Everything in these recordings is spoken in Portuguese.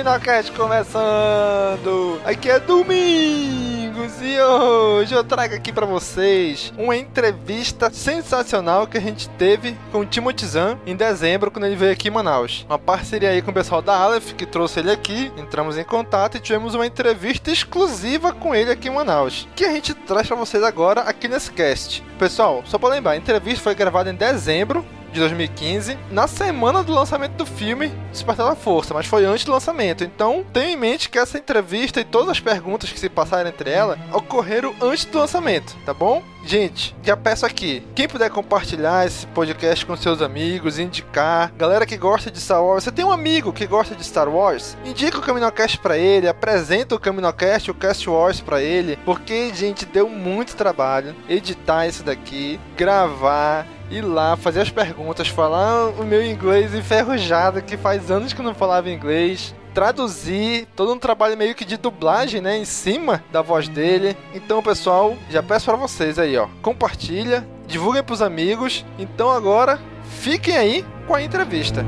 Caminocast começando! Aqui é Domingos e hoje eu trago aqui pra vocês uma entrevista sensacional que a gente teve com o Timothy em dezembro quando ele veio aqui em Manaus. Uma parceria aí com o pessoal da Aleph que trouxe ele aqui, entramos em contato e tivemos uma entrevista exclusiva com ele aqui em Manaus, que a gente traz pra vocês agora aqui nesse cast. Pessoal, só pra lembrar, a entrevista foi gravada em dezembro de 2015, na semana do lançamento do filme Despertar da Força, mas foi antes do lançamento. Então, tenha em mente que essa entrevista e todas as perguntas que se passaram entre ela ocorreram antes do lançamento, tá bom? Gente, já peço aqui, quem puder compartilhar esse podcast com seus amigos, indicar, galera que gosta de Star Wars, você tem um amigo que gosta de Star Wars, indica o Caminocast pra ele, apresenta o Caminocast, o Cast Wars pra ele, porque, gente, deu muito trabalho editar isso daqui, gravar, ir lá, fazer as perguntas, falar o meu inglês enferrujado, que faz anos que eu não falava inglês, traduzir, todo um trabalho meio que de dublagem, né, em cima da voz dele. Então, pessoal, já peço para vocês aí, ó, compartilha, divulguem pros amigos. Então agora, fiquem aí com a entrevista.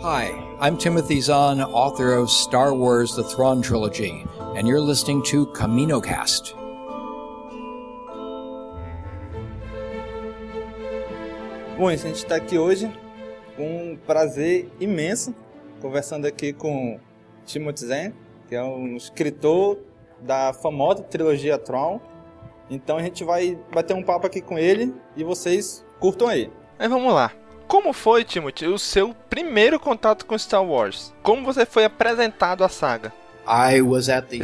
Hi, I'm Timothy Zahn, author of Star Wars The Thrawn Trilogy, and you're listening to CaminoCast. Bom, a gente está aqui hoje com um prazer imenso, conversando aqui com Timothy Zahn, que é um escritor da famosa trilogia Tron. Então a gente vai bater um papo aqui com ele e vocês curtam aí. Mas vamos lá. Como foi, Timothy, o seu primeiro contato com Star Wars? Como você foi apresentado à saga?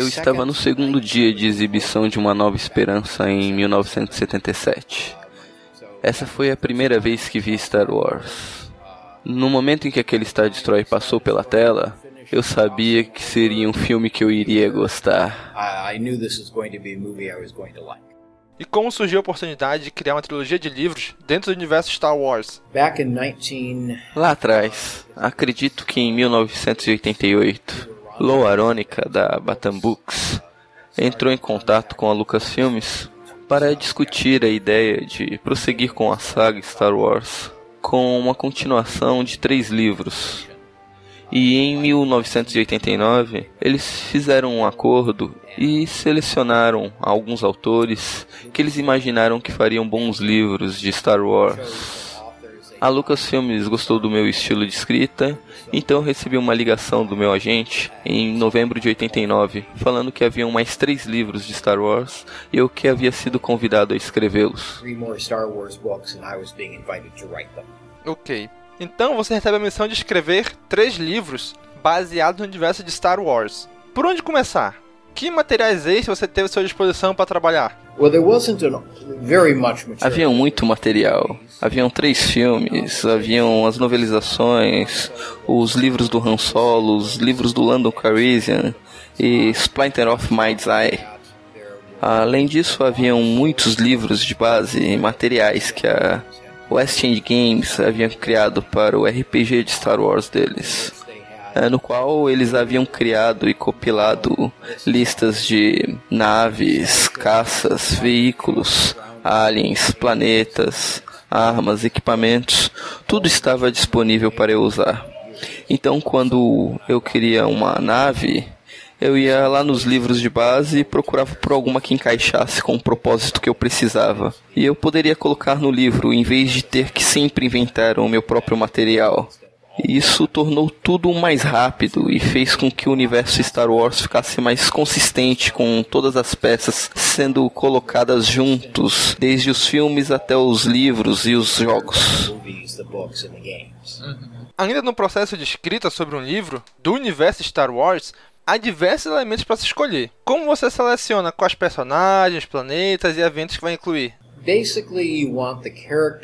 Eu estava no segundo dia de exibição de Uma Nova Esperança em 1977. Essa foi a primeira vez que vi Star Wars. No momento em que aquele Star Destroyer passou pela tela, eu sabia que seria um filme que eu iria gostar. E como surgiu a oportunidade de criar uma trilogia de livros dentro do universo Star Wars? Lá atrás, acredito que em 1988, Lou Aronica, da Batam Books, entrou em contato com a Lucasfilmes para discutir a ideia de prosseguir com a saga Star Wars com uma continuação de três livros. E em 1989 eles fizeram um acordo e selecionaram alguns autores que eles imaginaram que fariam bons livros de Star Wars. A Lucasfilmes gostou do meu estilo de escrita, então eu recebi uma ligação do meu agente em novembro de 89, falando que haviam mais três livros de Star Wars e eu que havia sido convidado a escrevê-los. Ok. Então você recebe a missão de escrever três livros baseados no universo de Star Wars. Por onde começar? Que materiais extras você teve à sua disposição para trabalhar? Havia muito material. Haviam três filmes, haviam as novelizações, os livros do Han Solo, os livros do Lando Calrissian e Splinter of Mind's Eye. Além disso, haviam muitos livros de base e materiais que a West End Games havia criado para o RPG de Star Wars deles. É, no qual eles haviam criado e compilado listas de naves, caças, veículos, aliens, planetas, armas, equipamentos, tudo estava disponível para eu usar. Então, quando eu queria uma nave, eu ia lá nos livros de base e procurava por alguma que encaixasse com o propósito que eu precisava. E eu poderia colocar no livro em vez de ter que sempre inventar o meu próprio material. Isso tornou tudo mais rápido e fez com que o universo Star Wars ficasse mais consistente com todas as peças sendo colocadas juntos, desde os filmes até os livros e os jogos. Ainda no processo de escrita sobre um livro do universo Star Wars, há diversos elementos para se escolher. Como você seleciona quais personagens, planetas e eventos que vai incluir?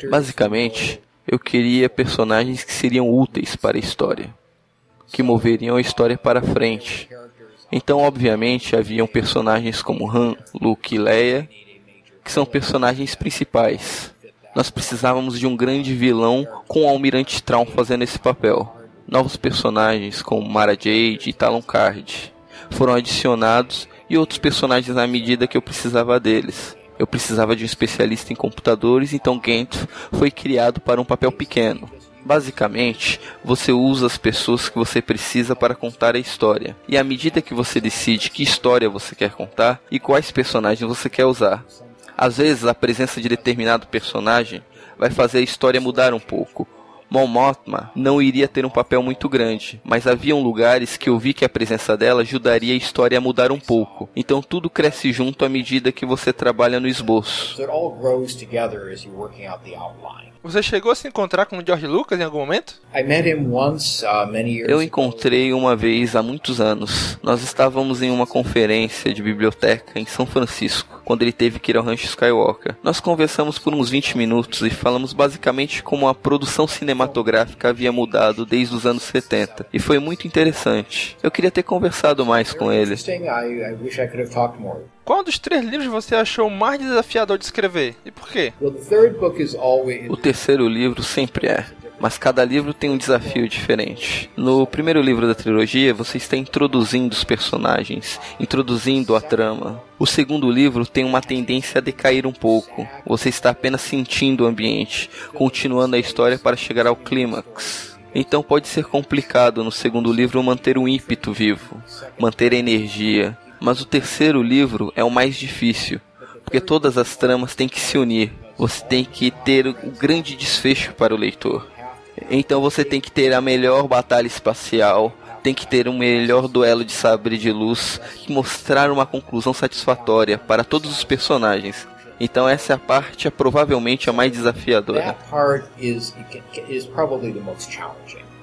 Basicamente, eu queria personagens que seriam úteis para a história, que moveriam a história para frente. Então, obviamente, haviam personagens como Han, Luke e Leia, que são personagens principais. Nós precisávamos de um grande vilão com o Almirante Traum fazendo esse papel. Novos personagens como Mara Jade e Talon Card foram adicionados e outros personagens à medida que eu precisava deles. Eu precisava de um especialista em computadores, então Gant foi criado para um papel pequeno. Basicamente, você usa as pessoas que você precisa para contar a história, e à medida que você decide que história você quer contar e quais personagens você quer usar. Às vezes, a presença de determinado personagem vai fazer a história mudar um pouco, Mon Mothma não iria ter um papel muito grande, mas haviam lugares que eu vi que a presença dela ajudaria a história a mudar um pouco. Então tudo cresce junto à medida que você trabalha no esboço. Você chegou a se encontrar com o George Lucas em algum momento? Uh, eu encontrei uma vez há muitos anos. Nós estávamos em uma conferência de biblioteca em São Francisco, quando ele teve que ir ao Rancho Skywalker. Nós conversamos por uns 20 minutos e falamos basicamente como a produção cinematográfica havia mudado desde os anos 70. E foi muito interessante. Eu queria ter conversado mais com ele. Qual dos três livros você achou mais desafiador de escrever e por quê? O terceiro livro sempre é, mas cada livro tem um desafio diferente. No primeiro livro da trilogia, você está introduzindo os personagens, introduzindo a trama. O segundo livro tem uma tendência a decair um pouco. Você está apenas sentindo o ambiente, continuando a história para chegar ao clímax. Então pode ser complicado no segundo livro manter o ímpeto vivo, manter a energia, mas o terceiro livro é o mais difícil, porque todas as tramas têm que se unir. Você tem que ter um grande desfecho para o leitor. Então você tem que ter a melhor batalha espacial, tem que ter um melhor duelo de sabre de luz e mostrar uma conclusão satisfatória para todos os personagens. Então essa é a parte é provavelmente a mais desafiadora.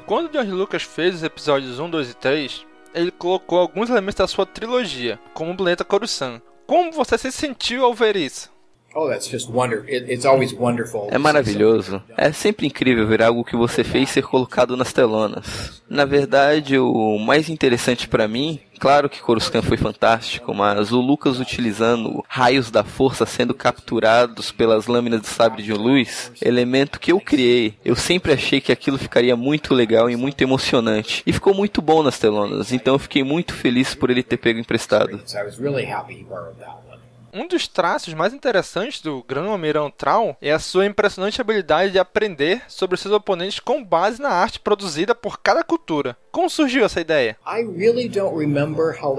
Quando George Lucas fez os episódios 1, 2 e 3, ele colocou alguns elementos da sua trilogia, como o planeta Coruscant. Como você se sentiu ao ver isso? Oh, é maravilhoso. É sempre incrível ver algo que você fez ser colocado nas telonas. Na verdade, o mais interessante para mim, claro que Coruscant foi fantástico, mas o Lucas utilizando raios da força sendo capturados pelas lâminas de sabre de luz, elemento que eu criei. Eu sempre achei que aquilo ficaria muito legal e muito emocionante. E ficou muito bom nas telonas, então eu fiquei muito feliz por ele ter pego emprestado. Um dos traços mais interessantes do Grão-Almirão Traum é a sua impressionante habilidade de aprender sobre seus oponentes com base na arte produzida por cada cultura. Como surgiu essa ideia?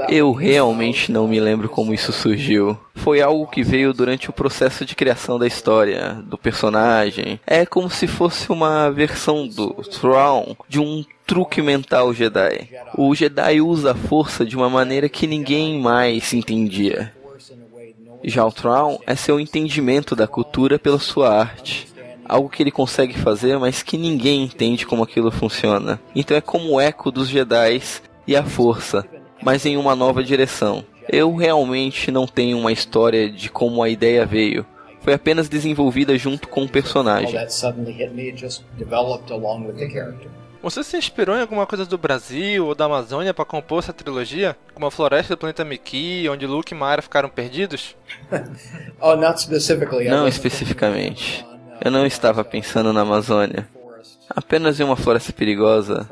Eu realmente não me lembro como isso surgiu. Foi algo que veio durante o processo de criação da história, do personagem. É como se fosse uma versão do Thrawn de um truque mental Jedi. O Jedi usa a força de uma maneira que ninguém mais entendia. Já o Traum é seu entendimento da cultura pela sua arte. Algo que ele consegue fazer, mas que ninguém entende como aquilo funciona. Então é como o eco dos Jedi e a força, mas em uma nova direção. Eu realmente não tenho uma história de como a ideia veio. Foi apenas desenvolvida junto com o personagem. Você se inspirou em alguma coisa do Brasil ou da Amazônia para compor essa trilogia? Como a floresta do planeta Miki, onde Luke e Mara ficaram perdidos? oh, não especificamente. Eu não estava pensando na Amazônia. Apenas em uma floresta perigosa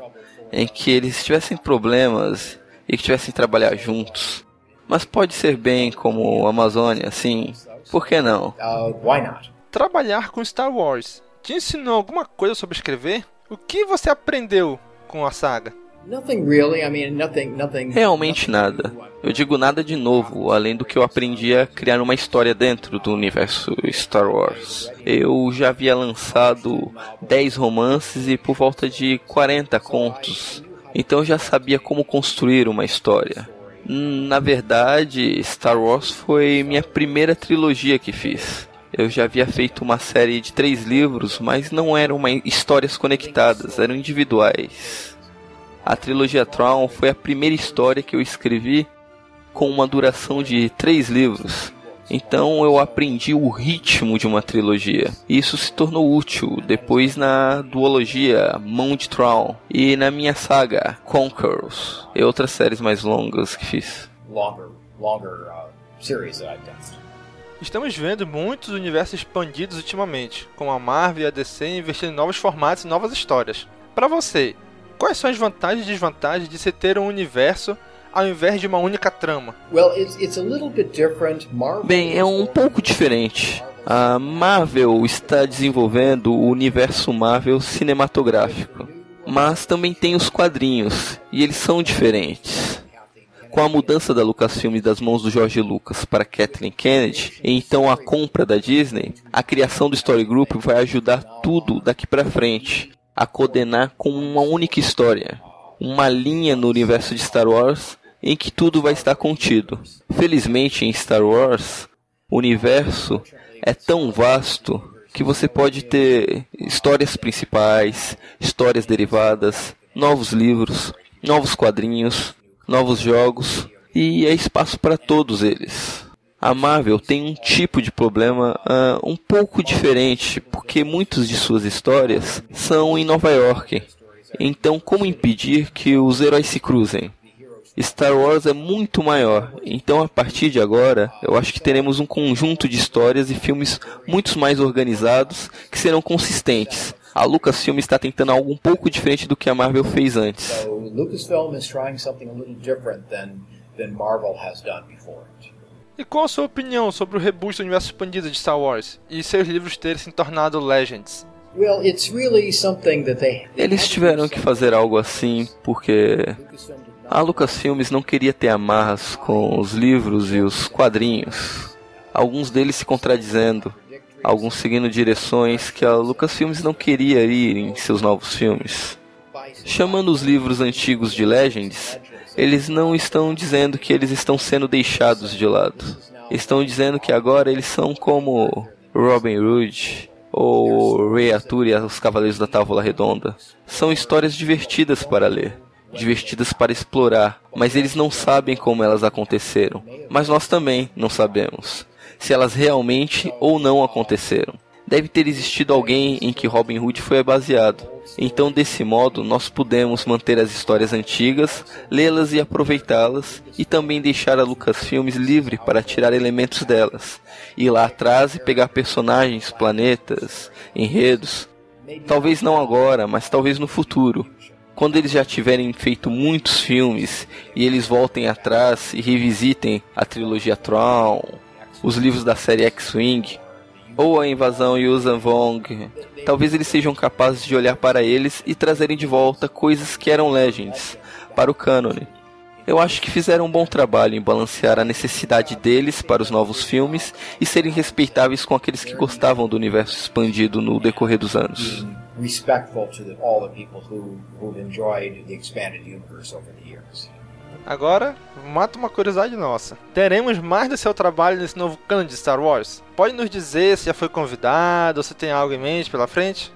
em que eles tivessem problemas e que tivessem que trabalhar juntos. Mas pode ser bem como a Amazônia, sim. Por que não? Uh, Trabalhar com Star Wars te ensinou alguma coisa sobre escrever? O que você aprendeu com a saga? Realmente nada. Eu digo nada de novo, além do que eu aprendi a criar uma história dentro do universo Star Wars. Eu já havia lançado 10 romances e por volta de 40 contos. Então eu já sabia como construir uma história. Na verdade, Star Wars foi minha primeira trilogia que fiz. Eu já havia feito uma série de três livros, mas não eram histórias conectadas, eram individuais. A trilogia Tron foi a primeira história que eu escrevi com uma duração de três livros. Então eu aprendi o ritmo de uma trilogia. Isso se tornou útil depois na duologia Mão de Tron e na minha saga Conquerors e outras séries mais longas que fiz. Longer, longer uh, series that I've done. Estamos vendo muitos universos expandidos ultimamente, com a Marvel e a DC investindo em novos formatos e novas histórias. Para você, Quais são as vantagens e desvantagens de se ter um universo ao invés de uma única trama? Bem, é um pouco diferente. A Marvel está desenvolvendo o universo Marvel cinematográfico, mas também tem os quadrinhos, e eles são diferentes. Com a mudança da Lucasfilm das mãos do George Lucas para Kathleen Kennedy, e então a compra da Disney, a criação do Story Group vai ajudar tudo daqui para frente a coordenar com uma única história, uma linha no universo de Star Wars em que tudo vai estar contido. Felizmente em Star Wars, o universo é tão vasto que você pode ter histórias principais, histórias derivadas, novos livros, novos quadrinhos, novos jogos e é espaço para todos eles. A Marvel tem um tipo de problema uh, um pouco diferente, porque muitas de suas histórias são em Nova York. Então, como impedir que os heróis se cruzem? Star Wars é muito maior, então a partir de agora, eu acho que teremos um conjunto de histórias e filmes muito mais organizados que serão consistentes. A Lucasfilm está tentando algo um pouco diferente do que a Marvel fez antes. So, Lucasfilm is trying something a little different than, than Marvel has done before. E qual a sua opinião sobre o reboot do universo expandido de Star Wars e seus livros terem se tornado Legends? Eles tiveram que fazer algo assim porque a Lucasfilmes não queria ter amarras com os livros e os quadrinhos. Alguns deles se contradizendo, alguns seguindo direções que a Lucasfilmes não queria ir em seus novos filmes. Chamando os livros antigos de Legends, eles não estão dizendo que eles estão sendo deixados de lado. Estão dizendo que agora eles são como Robin Hood ou Rei Arthur e os Cavaleiros da Távola Redonda. São histórias divertidas para ler, divertidas para explorar, mas eles não sabem como elas aconteceram. Mas nós também não sabemos se elas realmente ou não aconteceram deve ter existido alguém em que Robin Hood foi baseado. Então, desse modo, nós pudemos manter as histórias antigas, lê-las e aproveitá-las, e também deixar a Lucasfilmes livre para tirar elementos delas, ir lá atrás e pegar personagens, planetas, enredos. Talvez não agora, mas talvez no futuro. Quando eles já tiverem feito muitos filmes e eles voltem atrás e revisitem a trilogia Tron, os livros da série X-Wing, ou a invasão Yuuzhan Vong, talvez eles sejam capazes de olhar para eles e trazerem de volta coisas que eram legends para o cânone. Eu acho que fizeram um bom trabalho em balancear a necessidade deles para os novos filmes e serem respeitáveis com aqueles que gostavam do universo expandido no decorrer dos anos. Respectful to all the people who, who've enjoyed the expanded universe over the years. Agora, mata uma curiosidade nossa. Teremos mais do seu trabalho nesse novo cano de Star Wars? Pode nos dizer se já foi convidado ou se tem algo em mente pela frente?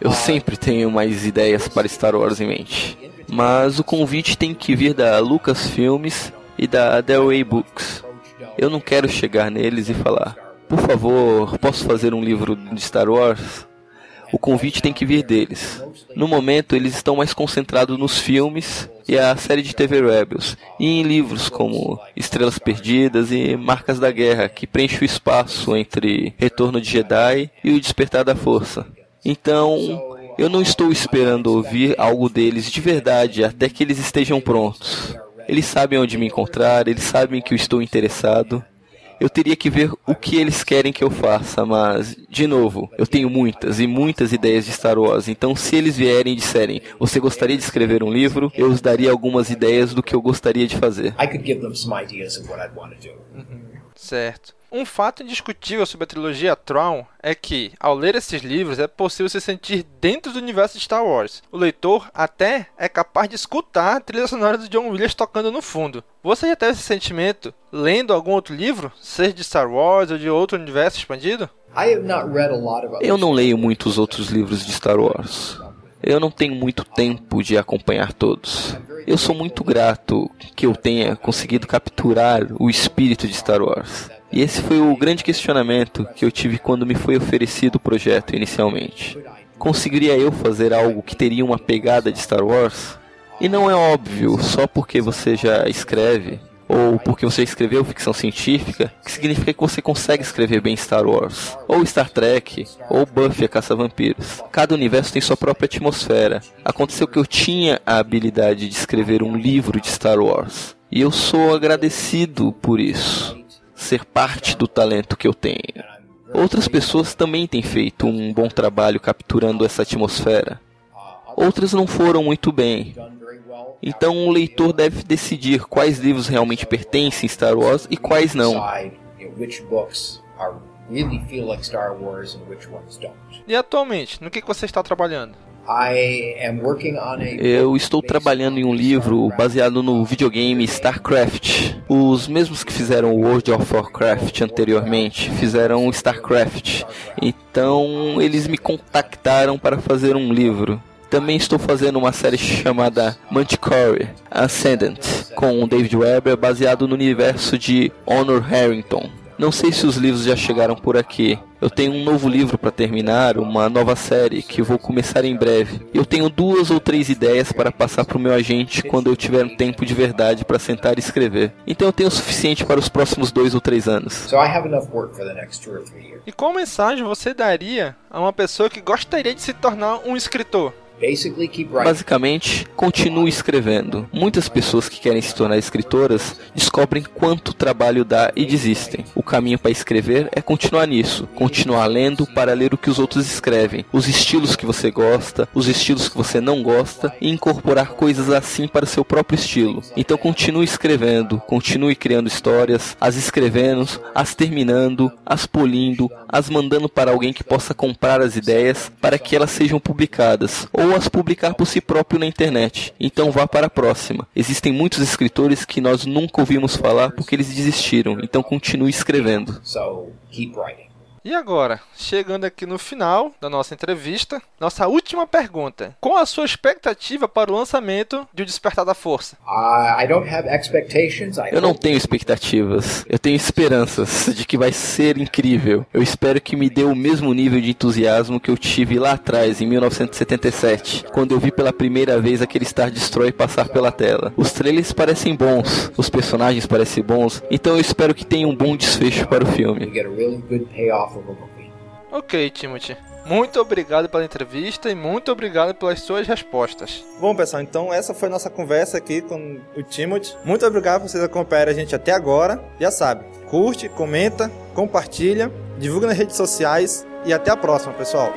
Eu sempre tenho mais ideias para Star Wars em mente. Mas o convite tem que vir da Lucasfilmes e da Delway Books. Eu não quero chegar neles e falar: por favor, posso fazer um livro de Star Wars? O convite tem que vir deles. No momento, eles estão mais concentrados nos filmes e a série de TV Rebels, e em livros como Estrelas Perdidas e Marcas da Guerra, que preenche o espaço entre Retorno de Jedi e o Despertar da Força. Então, eu não estou esperando ouvir algo deles de verdade até que eles estejam prontos. Eles sabem onde me encontrar, eles sabem que eu estou interessado. Eu teria que ver o que eles querem que eu faça, mas, de novo, eu tenho muitas e muitas ideias de Star Wars, então se eles vierem e disserem, você gostaria de escrever um livro, eu os daria algumas ideias do que eu gostaria de fazer. Certo. Um fato indiscutível sobre a trilogia Tron é que, ao ler esses livros, é possível se sentir dentro do universo de Star Wars. O leitor até é capaz de escutar a trilha sonora do John Williams tocando no fundo. Você já teve esse sentimento lendo algum outro livro, seja de Star Wars ou de outro universo expandido? Eu não leio muitos outros livros de Star Wars. Eu não tenho muito tempo de acompanhar todos. Eu sou muito grato que eu tenha conseguido capturar o espírito de Star Wars. E esse foi o grande questionamento que eu tive quando me foi oferecido o projeto inicialmente. Conseguiria eu fazer algo que teria uma pegada de Star Wars? E não é óbvio, só porque você já escreve, ou porque você escreveu ficção científica, que significa que você consegue escrever bem Star Wars, ou Star Trek, ou Buffy a Caça-Vampiros. Cada universo tem sua própria atmosfera. Aconteceu que eu tinha a habilidade de escrever um livro de Star Wars, e eu sou agradecido por isso ser parte do talento que eu tenho. Outras pessoas também têm feito um bom trabalho capturando essa atmosfera. Outras não foram muito bem. Então o leitor deve decidir quais livros realmente pertencem a Star Wars e quais não. E atualmente, no que você está trabalhando? Eu estou trabalhando em um livro baseado no videogame StarCraft. Os mesmos que fizeram World of Warcraft anteriormente fizeram StarCraft. Então eles me contactaram para fazer um livro. Também estou fazendo uma série chamada Manticore Ascendant com David Webber baseado no universo de Honor Harrington. Não sei se os livros já chegaram por aqui. Eu tenho um novo livro para terminar, uma nova série que vou começar em breve. Eu tenho duas ou três ideias para passar para o meu agente quando eu tiver um tempo de verdade para sentar e escrever. Então eu tenho o suficiente para os próximos dois ou três anos. E qual mensagem você daria a uma pessoa que gostaria de se tornar um escritor? Basicamente, continue escrevendo. Muitas pessoas que querem se tornar escritoras descobrem quanto trabalho dá e desistem. O caminho para escrever é continuar nisso, continuar lendo para ler o que os outros escrevem, os estilos que você gosta, os estilos que você não gosta e incorporar coisas assim para seu próprio estilo. Então continue escrevendo, continue criando histórias, as escrevendo, as terminando, as polindo, as mandando para alguém que possa comprar as ideias para que elas sejam publicadas ou ou as publicar por si próprio na internet. Então vá para a próxima. Existem muitos escritores que nós nunca ouvimos falar porque eles desistiram. Então continue escrevendo. So, keep writing. E agora, chegando aqui no final da nossa entrevista, nossa última pergunta. Qual a sua expectativa para o lançamento de O Despertar da Força? Eu não tenho expectativas. Eu tenho esperanças de que vai ser incrível. Eu espero que me dê o mesmo nível de entusiasmo que eu tive lá atrás, em 1977, quando eu vi pela primeira vez aquele Star Destroyer passar pela tela. Os trailers parecem bons, os personagens parecem bons, então eu espero que tenha um bom desfecho para o filme. Ok, Timothy. Muito obrigado pela entrevista e muito obrigado pelas suas respostas. Bom, pessoal, então essa foi nossa conversa aqui com o Timothy. Muito obrigado por vocês acompanharem a gente até agora. Já sabe, curte, comenta, compartilha, divulga nas redes sociais e até a próxima, pessoal.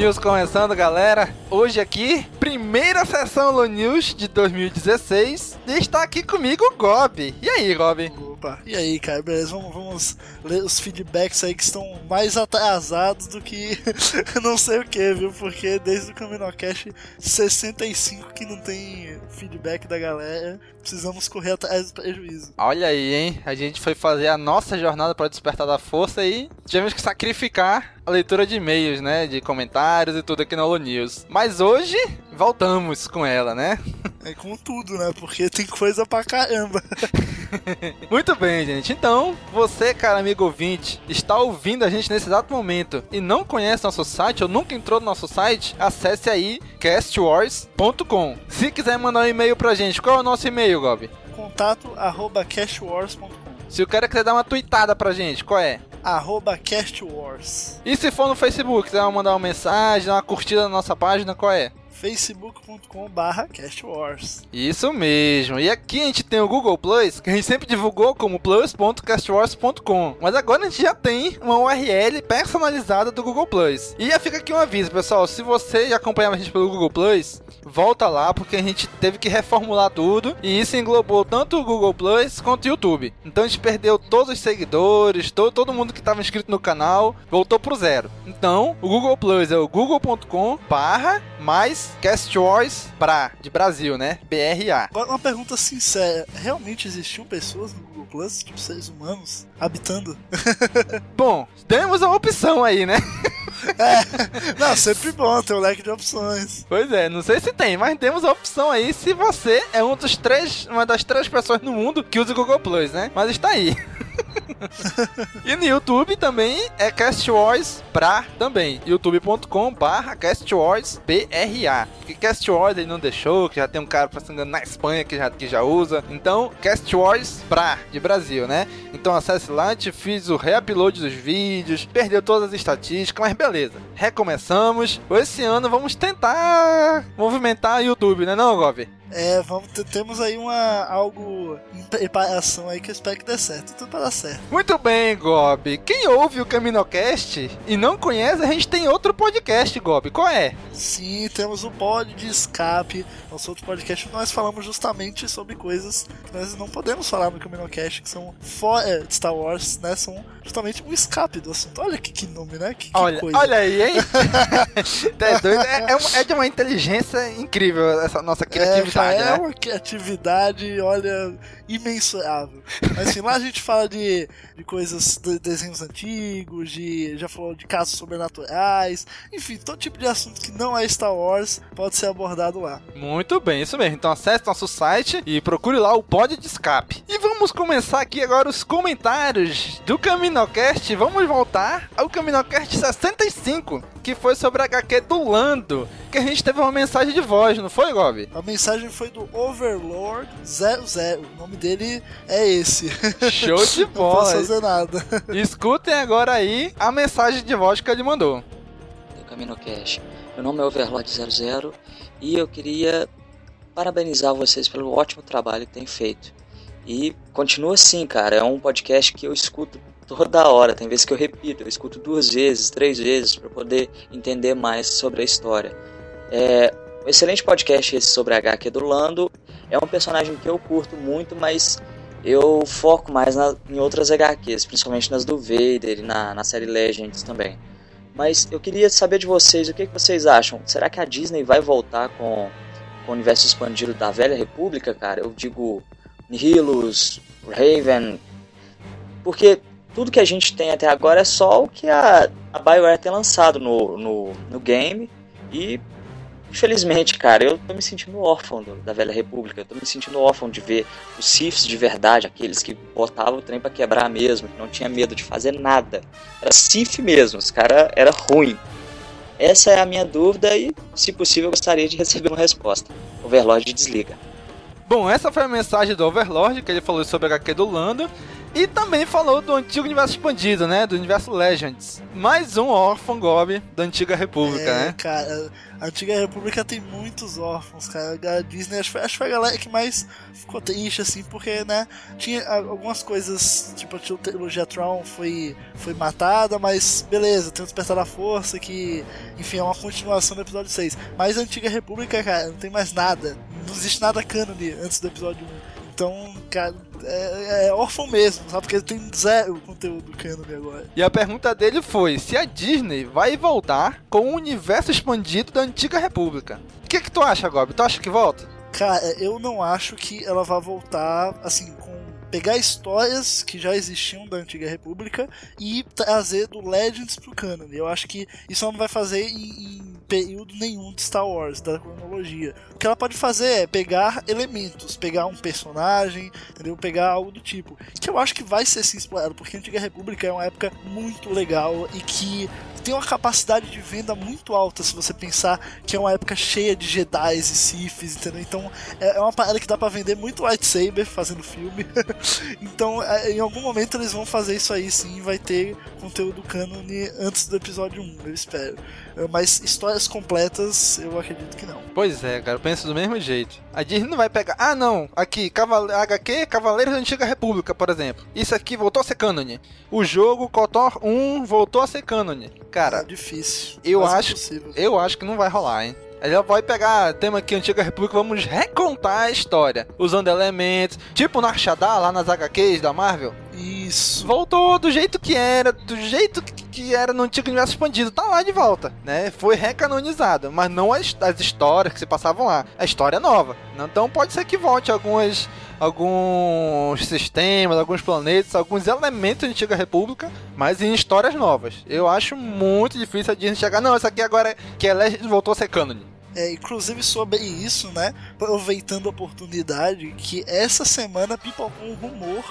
News começando, galera. Hoje aqui, primeira sessão Holo News de 2016. E está aqui comigo o Gob. E aí, Gob? Opa, e aí, cara, beleza? Vamos, vamos ler os feedbacks aí que estão mais atrasados do que não sei o que, viu? Porque desde o Caminocast 65 que não tem feedback da galera, precisamos correr atrás do prejuízo. Olha aí, hein? A gente foi fazer a nossa jornada para despertar da força e tivemos que sacrificar a leitura de e-mails, né? De comentários e tudo aqui no Holo News. Mas hoje voltamos com ela, né? É com tudo, né? Porque tem coisa pra caramba. Muito bem, gente. Então, você, cara amigo ouvinte, está ouvindo a gente nesse exato momento e não conhece nosso site ou nunca entrou no nosso site, acesse aí castwars.com. Se quiser mandar um e-mail pra gente, qual é o nosso e-mail, Gob? Contato arroba castwars.com. Se o cara quiser dar uma tweetada pra gente, qual é? Arroba castwars. E se for no Facebook, quiser mandar uma mensagem, dar uma curtida na nossa página, qual é? facebook.com barra castwars. Isso mesmo. E aqui a gente tem o Google Plus, que a gente sempre divulgou como plus.castwars.com. Mas agora a gente já tem uma URL personalizada do Google Plus. E já fica aqui um aviso, pessoal. Se você já acompanhava a gente pelo Google Plus, volta lá, porque a gente teve que reformular tudo. E isso englobou tanto o Google Plus quanto o YouTube. Então a gente perdeu todos os seguidores, todo, todo mundo que estava inscrito no canal, voltou pro zero. Então, o Google Plus é o google.com barra mais Cast Wars Bra, de Brasil, né? BRA. Uma pergunta sincera: realmente existiam pessoas no Google Plus, tipo seres humanos, habitando? Bom, temos a opção aí, né? É, não, sempre bom ter um leque de opções. Pois é, não sei se tem, mas temos a opção aí se você é um dos três, uma das três pessoas no mundo que usa o Google Plus, né? Mas está aí. e no YouTube também é Cast Wars pra também. youtube.com barra. Porque Cast Wars ele não deixou, que já tem um cara passando na Espanha que já, que já usa. Então, Cast Wars pra, de Brasil, né? Então acesse lá, te fiz o reupload dos vídeos, perdeu todas as estatísticas, mas beleza. Recomeçamos. Esse ano vamos tentar movimentar YouTube, né não, Gob? É, vamos, temos aí uma algo em preparação aí que eu espero que dê certo. Tudo para dar certo. Muito bem, Gob. Quem ouve o Caminocast e não conhece, a gente tem outro podcast, Gob. Qual é? Sim, temos o Pod de Escape. Nosso outro podcast nós falamos justamente sobre coisas que nós não podemos falar no Caminocast, que são fora de Star Wars, né? São justamente um escape do assunto. Olha que, que nome, né? Que, que olha, coisa. olha aí, hein? é, doido. É, é, é, de uma inteligência incrível essa nossa criatividade. É, né? uma criatividade, olha, imensurável. Mas assim, lá a gente fala de, de coisas, de desenhos antigos, de. Já falou de casos sobrenaturais, enfim, todo tipo de assunto que não é Star Wars pode ser abordado lá. Muito bem, isso mesmo. Então acesse nosso site e procure lá o Pod de Escape. E vamos começar aqui agora os comentários do Caminocast. Vamos voltar ao Caminocast 65, que foi sobre a HQ do Lando. Que a gente teve uma mensagem de voz, não foi, Gob? A mensagem foi do Overlord 00. O nome dele é esse. Show de bola. Não posso fazer nada. Escutem agora aí a mensagem de voz que ele mandou. Do CaminoCast. Meu nome é Overlord 00 e eu queria parabenizar vocês pelo ótimo trabalho que têm feito. E continua assim, cara. É um podcast que eu escuto toda hora. Tem vezes que eu repito, eu escuto duas vezes, três vezes para poder entender mais sobre a história. É um excelente podcast esse sobre a HQ do Lando. É um personagem que eu curto muito, mas eu foco mais na, em outras HQs, principalmente nas do Vader e na, na série Legends também. Mas eu queria saber de vocês o que, que vocês acham. Será que a Disney vai voltar com, com o universo expandido da Velha República, cara? Eu digo Nihilus, Raven. Porque tudo que a gente tem até agora é só o que a, a BioWare tem lançado no, no, no game. E Infelizmente, cara, eu tô me sentindo órfão da Velha República. Eu tô me sentindo órfão de ver os Siths de verdade, aqueles que botavam o trem pra quebrar mesmo, que não tinha medo de fazer nada. Era Sith mesmo, os cara era ruim. Essa é a minha dúvida e, se possível, eu gostaria de receber uma resposta. Overlord desliga. Bom, essa foi a mensagem do Overlord, que ele falou sobre a HQ do Lando. E também falou do antigo universo expandido, né? Do universo Legends. Mais um órfão Gob da antiga República, é, né? cara, a antiga República tem muitos órfãos, cara. A Disney acho, acho que foi a galera que mais ficou triste, assim, porque, né? Tinha algumas coisas, tipo, a trilogia Tron foi, foi matada, mas beleza, tem o Despertar da Força, que, enfim, é uma continuação do episódio 6. Mas a antiga República, cara, não tem mais nada. Não existe nada cânone antes do episódio 1. Então, cara, é, é órfão mesmo, sabe? Porque ele tem zero conteúdo canon agora. E a pergunta dele foi se a Disney vai voltar com o universo expandido da Antiga República. O que, que tu acha, Gob? Tu acha que volta? Cara, eu não acho que ela vai voltar assim com pegar histórias que já existiam da Antiga República e trazer do Legends pro canon. Eu acho que isso ela não vai fazer em, em período nenhum de Star Wars, da cronologia. O que ela pode fazer é pegar elementos, pegar um personagem, entendeu? Pegar algo do tipo. Que eu acho que vai ser sim explorado, porque a Antiga República é uma época muito legal e que tem uma capacidade de venda muito alta se você pensar que é uma época cheia de Jedi e Siths, entendeu? Então é, é uma parada que dá para vender muito lightsaber fazendo filme. então é, em algum momento eles vão fazer isso aí sim, vai ter conteúdo canon antes do episódio 1, eu espero. É, mas histórias completas, eu acredito que não. Pois é, cara, eu penso do mesmo jeito. A Disney não vai pegar, ah não, aqui, Cavale HQ Cavaleiros da Antiga República, por exemplo. Isso aqui voltou a ser canon. O jogo KOTOR 1 voltou a ser canon. Cara, é difícil. Eu acho, impossível. eu acho que não vai rolar, hein. Ela vai pegar tema aqui Antiga República, vamos recontar a história, usando elementos, tipo Narshadar lá nas HQs da Marvel. Isso. Voltou do jeito que era, do jeito que era no antigo universo expandido, tá lá de volta, né? Foi recanonizado, mas não as, as histórias que se passavam lá, a história é nova. Então pode ser que volte algumas alguns sistemas, alguns planetas, alguns elementos da Antiga República, mas em histórias novas. Eu acho muito difícil a Disney chegar, não, isso aqui agora que é Legend voltou a ser canon. É, inclusive sobre isso, né? Aproveitando a oportunidade, que essa semana pipocou um rumor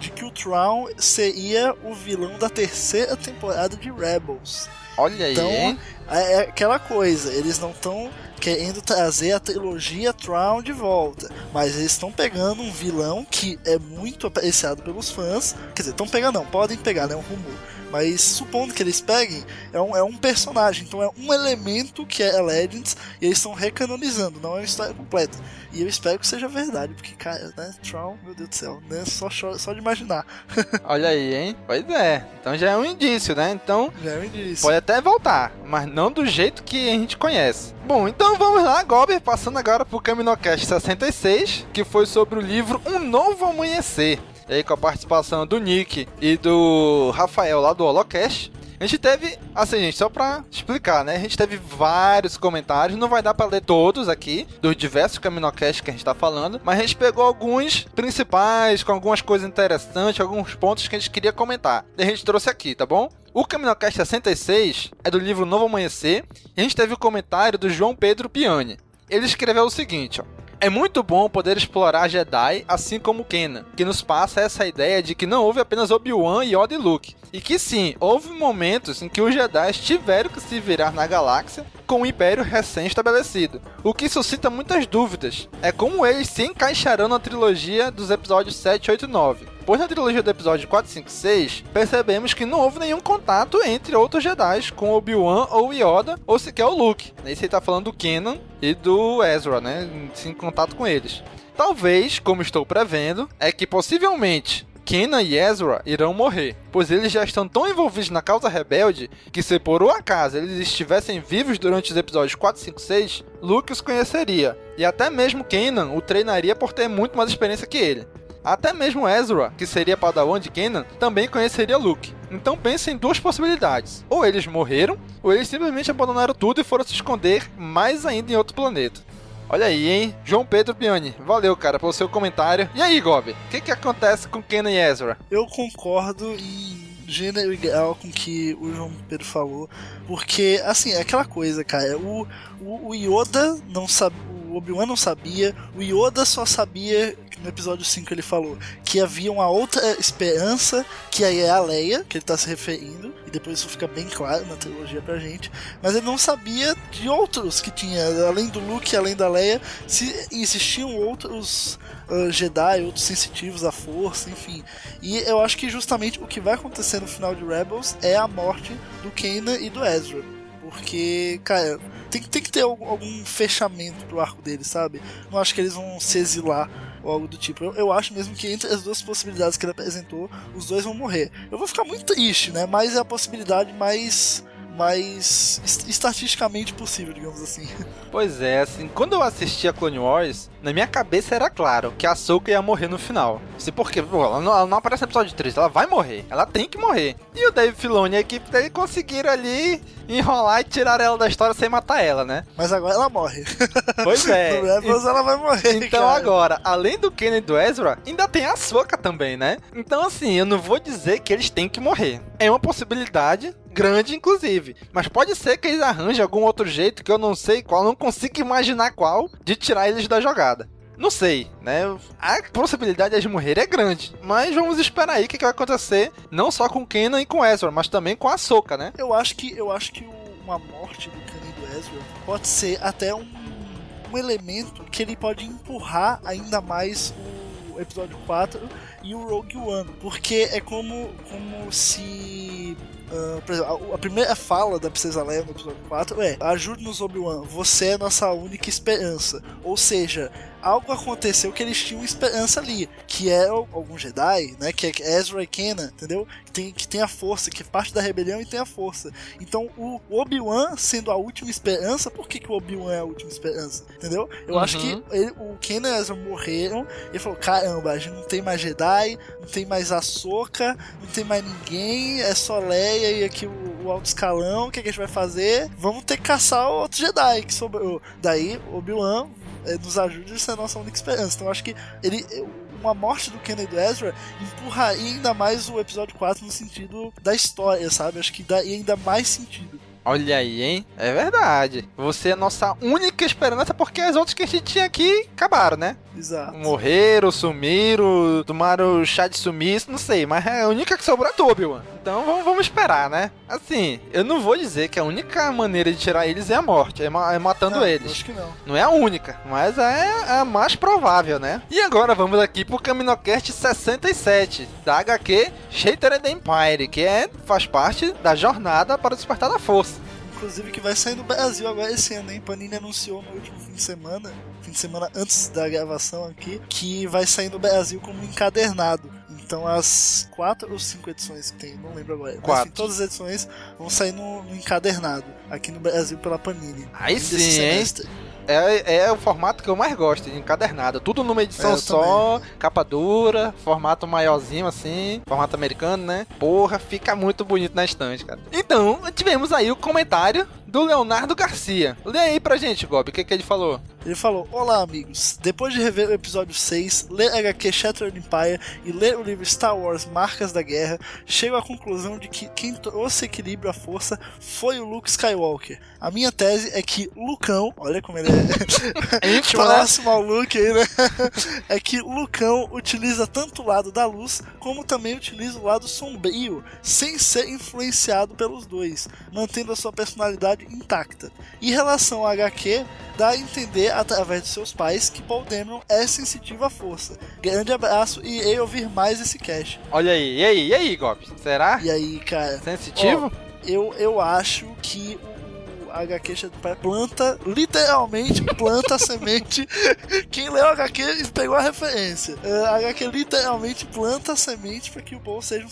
de que o Tron seria o vilão da terceira temporada de Rebels. Olha aí. Então, é, é aquela coisa, eles não estão querendo trazer a trilogia Tron de volta, mas eles estão pegando um vilão que é muito apreciado pelos fãs. Quer dizer, estão pegando, não, podem pegar, né? Um rumor mas supondo que eles peguem, é um, é um personagem, então é um elemento que é Legends e eles estão recanonizando, não é uma história completa. E eu espero que seja verdade, porque, cara, né, Tron, meu Deus do céu, né, só, só de imaginar. Olha aí, hein? Pois é. Então já é um indício, né? Então. Já é um indício. Pode até voltar, mas não do jeito que a gente conhece. Bom, então vamos lá, Gober, passando agora pro Caminocast 66, que foi sobre o livro Um Novo Amanhecer. E aí com a participação do Nick e do Rafael lá do Holocast. A gente teve, assim, gente, só pra explicar, né? A gente teve vários comentários, não vai dar pra ler todos aqui, dos diversos Caminocasts que a gente tá falando, mas a gente pegou alguns principais, com algumas coisas interessantes, alguns pontos que a gente queria comentar. E a gente trouxe aqui, tá bom? O Caminocast 66 é do livro Novo Amanhecer, e a gente teve o comentário do João Pedro Piani. Ele escreveu o seguinte, ó. É muito bom poder explorar Jedi assim como Kenan, que nos passa essa ideia de que não houve apenas Obi-Wan, Yoda e Luke, e que sim, houve momentos em que os Jedi tiveram que se virar na galáxia com o Império recém-estabelecido, o que suscita muitas dúvidas. É como eles se encaixarão na trilogia dos episódios 7, 8 e 9 depois na trilogia do episódio 4, 5 e 6, percebemos que não houve nenhum contato entre outros Jedi com Obi-Wan ou Yoda, ou sequer o Luke. Nesse ele tá falando do Kenan e do Ezra, né? Sem contato com eles. Talvez, como estou prevendo, é que possivelmente Kenan e Ezra irão morrer, pois eles já estão tão envolvidos na causa rebelde que se por um acaso eles estivessem vivos durante os episódios 4, 5 e 6, Luke os conheceria, e até mesmo Kenan o treinaria por ter muito mais experiência que ele. Até mesmo Ezra, que seria padawan de Kenan, também conheceria Luke. Então pense em duas possibilidades. Ou eles morreram, ou eles simplesmente abandonaram tudo e foram se esconder mais ainda em outro planeta. Olha aí, hein? João Pedro Piani, valeu, cara, pelo seu comentário. E aí, Gob, o que, que acontece com Kenan e Ezra? Eu concordo em gênero ideal com que o João Pedro falou, porque, assim, é aquela coisa, cara, o, o, o Yoda não sabe, o Obi-Wan não sabia, o Yoda só sabia no episódio 5 ele falou que havia uma outra esperança, que aí é a Leia, que ele está se referindo, e depois isso fica bem claro na trilogia pra gente, mas ele não sabia de outros que tinha, além do Luke, além da Leia, se existiam outros uh, Jedi, outros sensitivos à força, enfim. E eu acho que justamente o que vai acontecer no final de Rebels é a morte do Kanan e do Ezra. Porque, cara, tem, tem que ter algum, algum fechamento pro arco deles, sabe? Não acho que eles vão se exilar ou algo do tipo. Eu, eu acho mesmo que entre as duas possibilidades que ele apresentou, os dois vão morrer. Eu vou ficar muito triste, né? Mas é a possibilidade mais mais estatisticamente possível, digamos assim. Pois é, assim, quando eu assisti a Clone Wars, na minha cabeça era claro que a Ahsoka ia morrer no final. Se porque, pô, ela não, ela não aparece no episódio 3, ela vai morrer, ela tem que morrer. E o Dave Filoni e a equipe dele conseguiram ali enrolar e tirar ela da história sem matar ela, né? Mas agora ela morre. Pois é. no Rebels ela vai morrer. Então cara. agora, além do Kenan e do Ezra, ainda tem a Ahsoka também, né? Então assim, eu não vou dizer que eles têm que morrer. É uma possibilidade, grande inclusive. Mas pode ser que eles arranjem algum outro jeito que eu não sei qual, não consigo imaginar qual, de tirar eles da jogada. Não sei, né? A possibilidade de eles morrerem é grande. Mas vamos esperar aí o que, que vai acontecer. Não só com Kenan e com Ezra, mas também com a Ahsoka, né? Eu acho que, eu acho que uma morte do Kenan e do Ezra pode ser até um, um elemento que ele pode empurrar ainda mais o episódio 4 e o Rogue One. Porque é como, como se Uh, exemplo, a, a, primeira fala da Princesa Leia no episódio 4 é: Ajude-nos, Obi-Wan, você é nossa única esperança. Ou seja, algo aconteceu que eles tinham esperança ali, que é algum Jedi, né? Que é Ezra e Kenan, entendeu? Que tem, que tem a força, que é parte da rebelião e tem a força. Então, o Obi-Wan sendo a última esperança, por que, que o Obi-Wan é a última esperança? Entendeu? Eu Uhum. acho que ele, o Kenan e Ezra morreram. Ele falou: caramba, a gente não tem mais Jedi, não tem mais Ahsoka, não tem mais ninguém, é só Leia e aqui o, o alto escalão. O que, que a gente vai fazer? Vamos ter que caçar o outro Jedi que sobrou. Daí, Obi-Wan é, nos ajude a ser a nossa única esperança. Então, acho que ele. Uma morte do Kenan do Ezra empurraria ainda mais o episódio 4 no sentido da história, sabe? Acho que daria ainda mais sentido. Olha aí, hein? É verdade. Você é nossa única esperança porque as outras que a gente tinha aqui acabaram, né? Exato. Morreram, sumiram, tomaram chá de sumiço, não sei, mas a única que sobrou é a Obi-Wan. Então vamos, vamos, esperar, né? Assim, eu não vou dizer que a única maneira de tirar eles é a morte, é, ma é matando não, eles. Acho que não. Não é a única, mas é a mais provável, né? E agora vamos aqui pro Caminocast 67, da HQ Shattered Empire, que é, faz parte da jornada para o despertar da força inclusive que vai sair no Brasil agora esse ano, hein? Panini anunciou no último fim de semana, fim de semana antes da gravação aqui, que vai sair no Brasil como encadernado. Então as quatro ou cinco edições que tem, não lembro agora. Mas, quatro. enfim, todas as edições vão sair no, no, encadernado aqui no Brasil pela Panini. Aí sim, hein? É, é o formato que eu mais gosto, encadernado. Tudo numa edição É, só, também. capa dura, formato maiorzinho assim, formato americano, né? Porra, fica muito bonito na estante, cara. Então, tivemos aí o comentário do Leonardo Garcia. Lê aí pra gente, Gob, o que, que ele falou? Ele falou: Olá, amigos. Depois de rever o episódio 6, ler HQ Shattered Empire e ler o livro Star Wars Marcas da Guerra, chego à conclusão de que quem trouxe equilíbrio à força foi o Luke Skywalker. A minha tese é que Lucão, olha como ele é Íntimo, né? próximo ao Luke aí, né? é que Lucão utiliza tanto o lado da luz como também utiliza o lado sombrio, sem ser influenciado pelos dois, mantendo a sua personalidade intacta. Em relação ao HQ, dá a entender através de seus pais que Paul Dameron é sensitivo à força. Grande abraço e irei ouvir mais esse cast. Olha aí, e aí, e aí, Gob? Será? E aí, cara? Sensitivo? Ó, eu, eu acho que o HQ planta, literalmente planta a semente. Quem leu o HQ pegou a referência. A HQ literalmente planta a semente para que o Paul seja um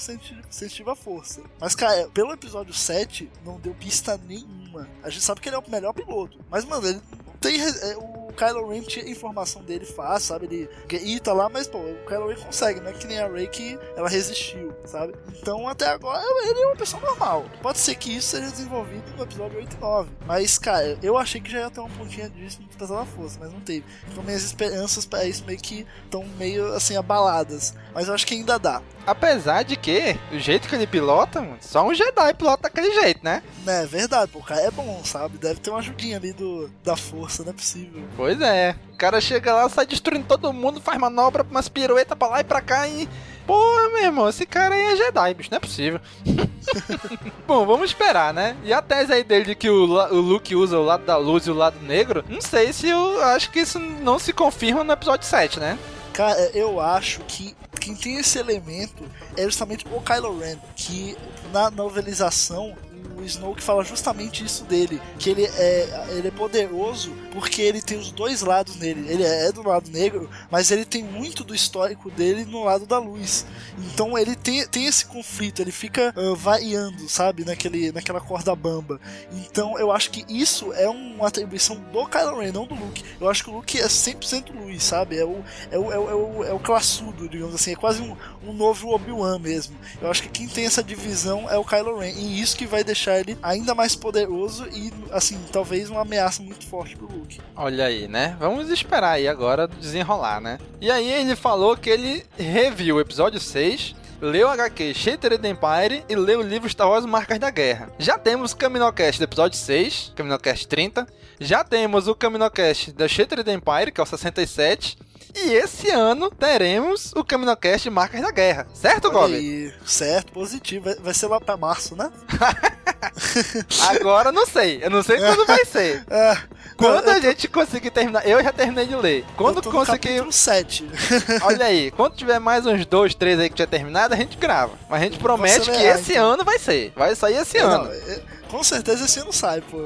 sensitivo à força. Mas, cara, pelo episódio 7, não deu pista nenhuma. A gente sabe que ele é o melhor piloto. Mas, mano, ele tem. É, o Kylo Ren tinha informação dele fácil, sabe? Ele grita lá, mas, pô, o Kylo Ren consegue, não é que nem a Rey que ela resistiu, sabe? Então, até agora, ele é uma pessoa normal. Pode ser que isso seja desenvolvido no episódio 8 e 9. Mas, cara, eu achei que já ia ter uma pontinha disso no Despertar da Força, mas não teve. Então, minhas esperanças para isso meio que estão meio, assim, abaladas. Mas eu acho que ainda dá. Apesar de que, o jeito que ele pilota, mano, só um Jedi pilota daquele jeito, né? É verdade, pô, o cara é bom, sabe? Deve ter uma ajudinha ali do, da força, não é possível. Pois é. O cara chega lá, sai destruindo todo mundo, faz manobra, umas piruetas pra lá e pra cá e. Porra, meu irmão, esse cara aí é Jedi, bicho, não é possível. Bom, vamos esperar, né? E a tese aí dele de que o, o Luke usa o lado da luz e o lado negro, não sei se eu acho que isso não se confirma no episódio 7, né? Cara, eu acho que quem tem esse elemento é justamente o Kylo Ren, que na novelização o Snoke fala justamente isso dele, que ele é, ele é poderoso porque ele tem os dois lados nele. Ele é do lado negro, mas ele tem muito do histórico dele no lado da luz. Então ele tem, tem esse conflito, ele fica uh, variando, sabe, naquele, naquela corda bamba. Então eu acho que isso é uma atribuição do Kylo Ren, não do Luke. Eu acho que o Luke é 100% luz, sabe? É o, é o, é o, é o, é o classudo, digamos assim. É quase um, um novo Obi-Wan mesmo. Eu acho que quem tem essa divisão é o Kylo Ren. E isso que vai deixar ele ainda mais poderoso e, assim, talvez uma ameaça muito forte pro Luke. Olha aí, né? Vamos esperar aí agora desenrolar, né? E aí ele falou que ele reviu o episódio 6 leu HQ Shattered Empire e leu o livro Star Wars Marcas da Guerra. Já temos o Caminocast do episódio 6, Caminocast 30. Já temos o Caminocast da Shattered Empire, que é o 67. E esse ano teremos o Caminocast Marcas da Guerra. Certo, Gobi? Certo, positivo. Vai, ser lá pra março, né? Agora não sei. Eu não sei quando vai ser. É, quando a gente conseguir terminar. Eu já terminei de ler. Quando conseguir. 7. Olha aí. Quando tiver mais uns dois, três aí que tiver terminado, a gente grava. Mas a gente promete que esse então. ano vai ser. Vai sair esse ano. Não, é, com certeza esse ano sai, pô.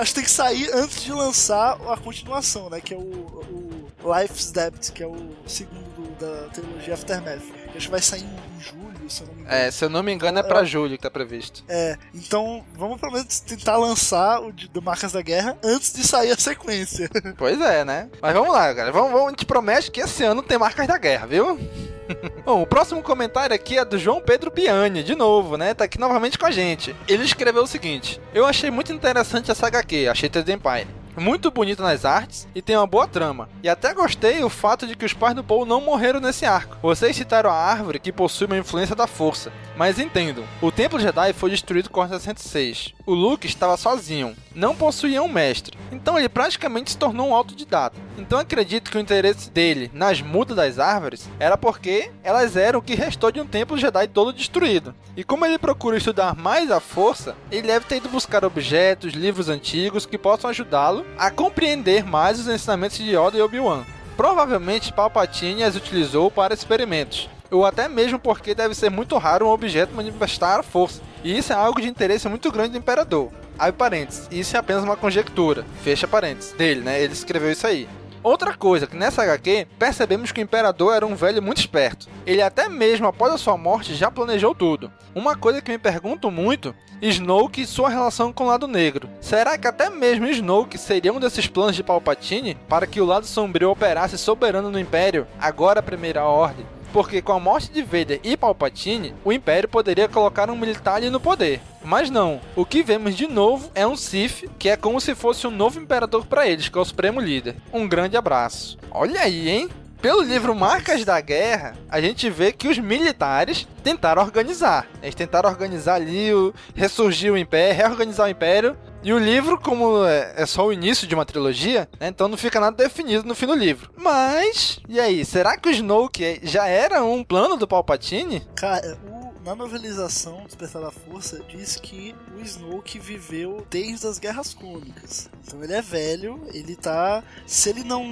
Acho que tem que sair antes de lançar a continuação, né? Que é o, o Life's Debt, que é o segundo da trilogia Aftermath. Acho que vai sair em julho, se eu não me engano. É, se eu não me engano é pra é, julho que tá previsto. É, então vamos pelo menos tentar lançar o de, do Marcas da Guerra antes de sair a sequência. Pois é, né? Mas vamos lá, cara. Vamos, vamos, a gente promete que esse ano tem Marcas da Guerra, viu? Bom, o próximo comentário aqui é do João Pedro Piani, de novo, né? Tá aqui novamente com a gente. Ele escreveu o seguinte: Eu achei muito interessante essa HQ, achei The Empire muito bonito nas artes e tem uma boa trama. E até gostei o fato de que os pais do Paul não morreram nesse arco. Vocês citaram a árvore que possui uma influência da força, mas entendam, o Templo Jedi foi destruído com 66. O Luke estava sozinho, não possuía um mestre, então ele praticamente se tornou um autodidata. Então acredito que o interesse dele nas mudas das árvores era porque elas eram o que restou de um Templo Jedi todo destruído. E como ele procura estudar mais a força, ele deve ter ido buscar objetos, livros antigos que possam ajudá-lo a compreender mais os ensinamentos de Yoda e Obi-Wan. Provavelmente Palpatine as utilizou para experimentos, ou até mesmo porque deve ser muito raro um objeto manifestar a força. E isso é algo de interesse muito grande do Imperador. Abre parênteses, isso é apenas uma conjectura, fecha parênteses, dele, né? Ele escreveu isso aí. Outra coisa, que nessa HQ percebemos que o Imperador era um velho muito esperto. Ele até mesmo após a sua morte já planejou tudo. Uma coisa que me pergunto muito, Snoke e sua relação com o lado negro. Será que até mesmo Snoke seria um desses planos de Palpatine para que o lado sombrio operasse soberano no Império, agora a Primeira Ordem? Porque com a morte de Vader e Palpatine, o Império poderia colocar um militar ali no poder. Mas não, o que vemos de novo é um Sith, que é como se fosse um novo imperador para eles, que é o Supremo Líder. Um grande abraço. Olha aí, hein? Pelo livro Marcas da Guerra, a gente vê que os militares tentaram organizar. Eles tentaram organizar ali, o, ressurgir o Império, reorganizar o Império. E o livro, como é, é só o início de uma trilogia, né, então não fica nada definido no fim do livro. Mas, e aí, será que o Snoke já era um plano do Palpatine? Cara, na novelização Despertar da Força diz que o Snoke viveu desde as Guerras Clônicas. Então ele é velho, ele tá. Se ele não.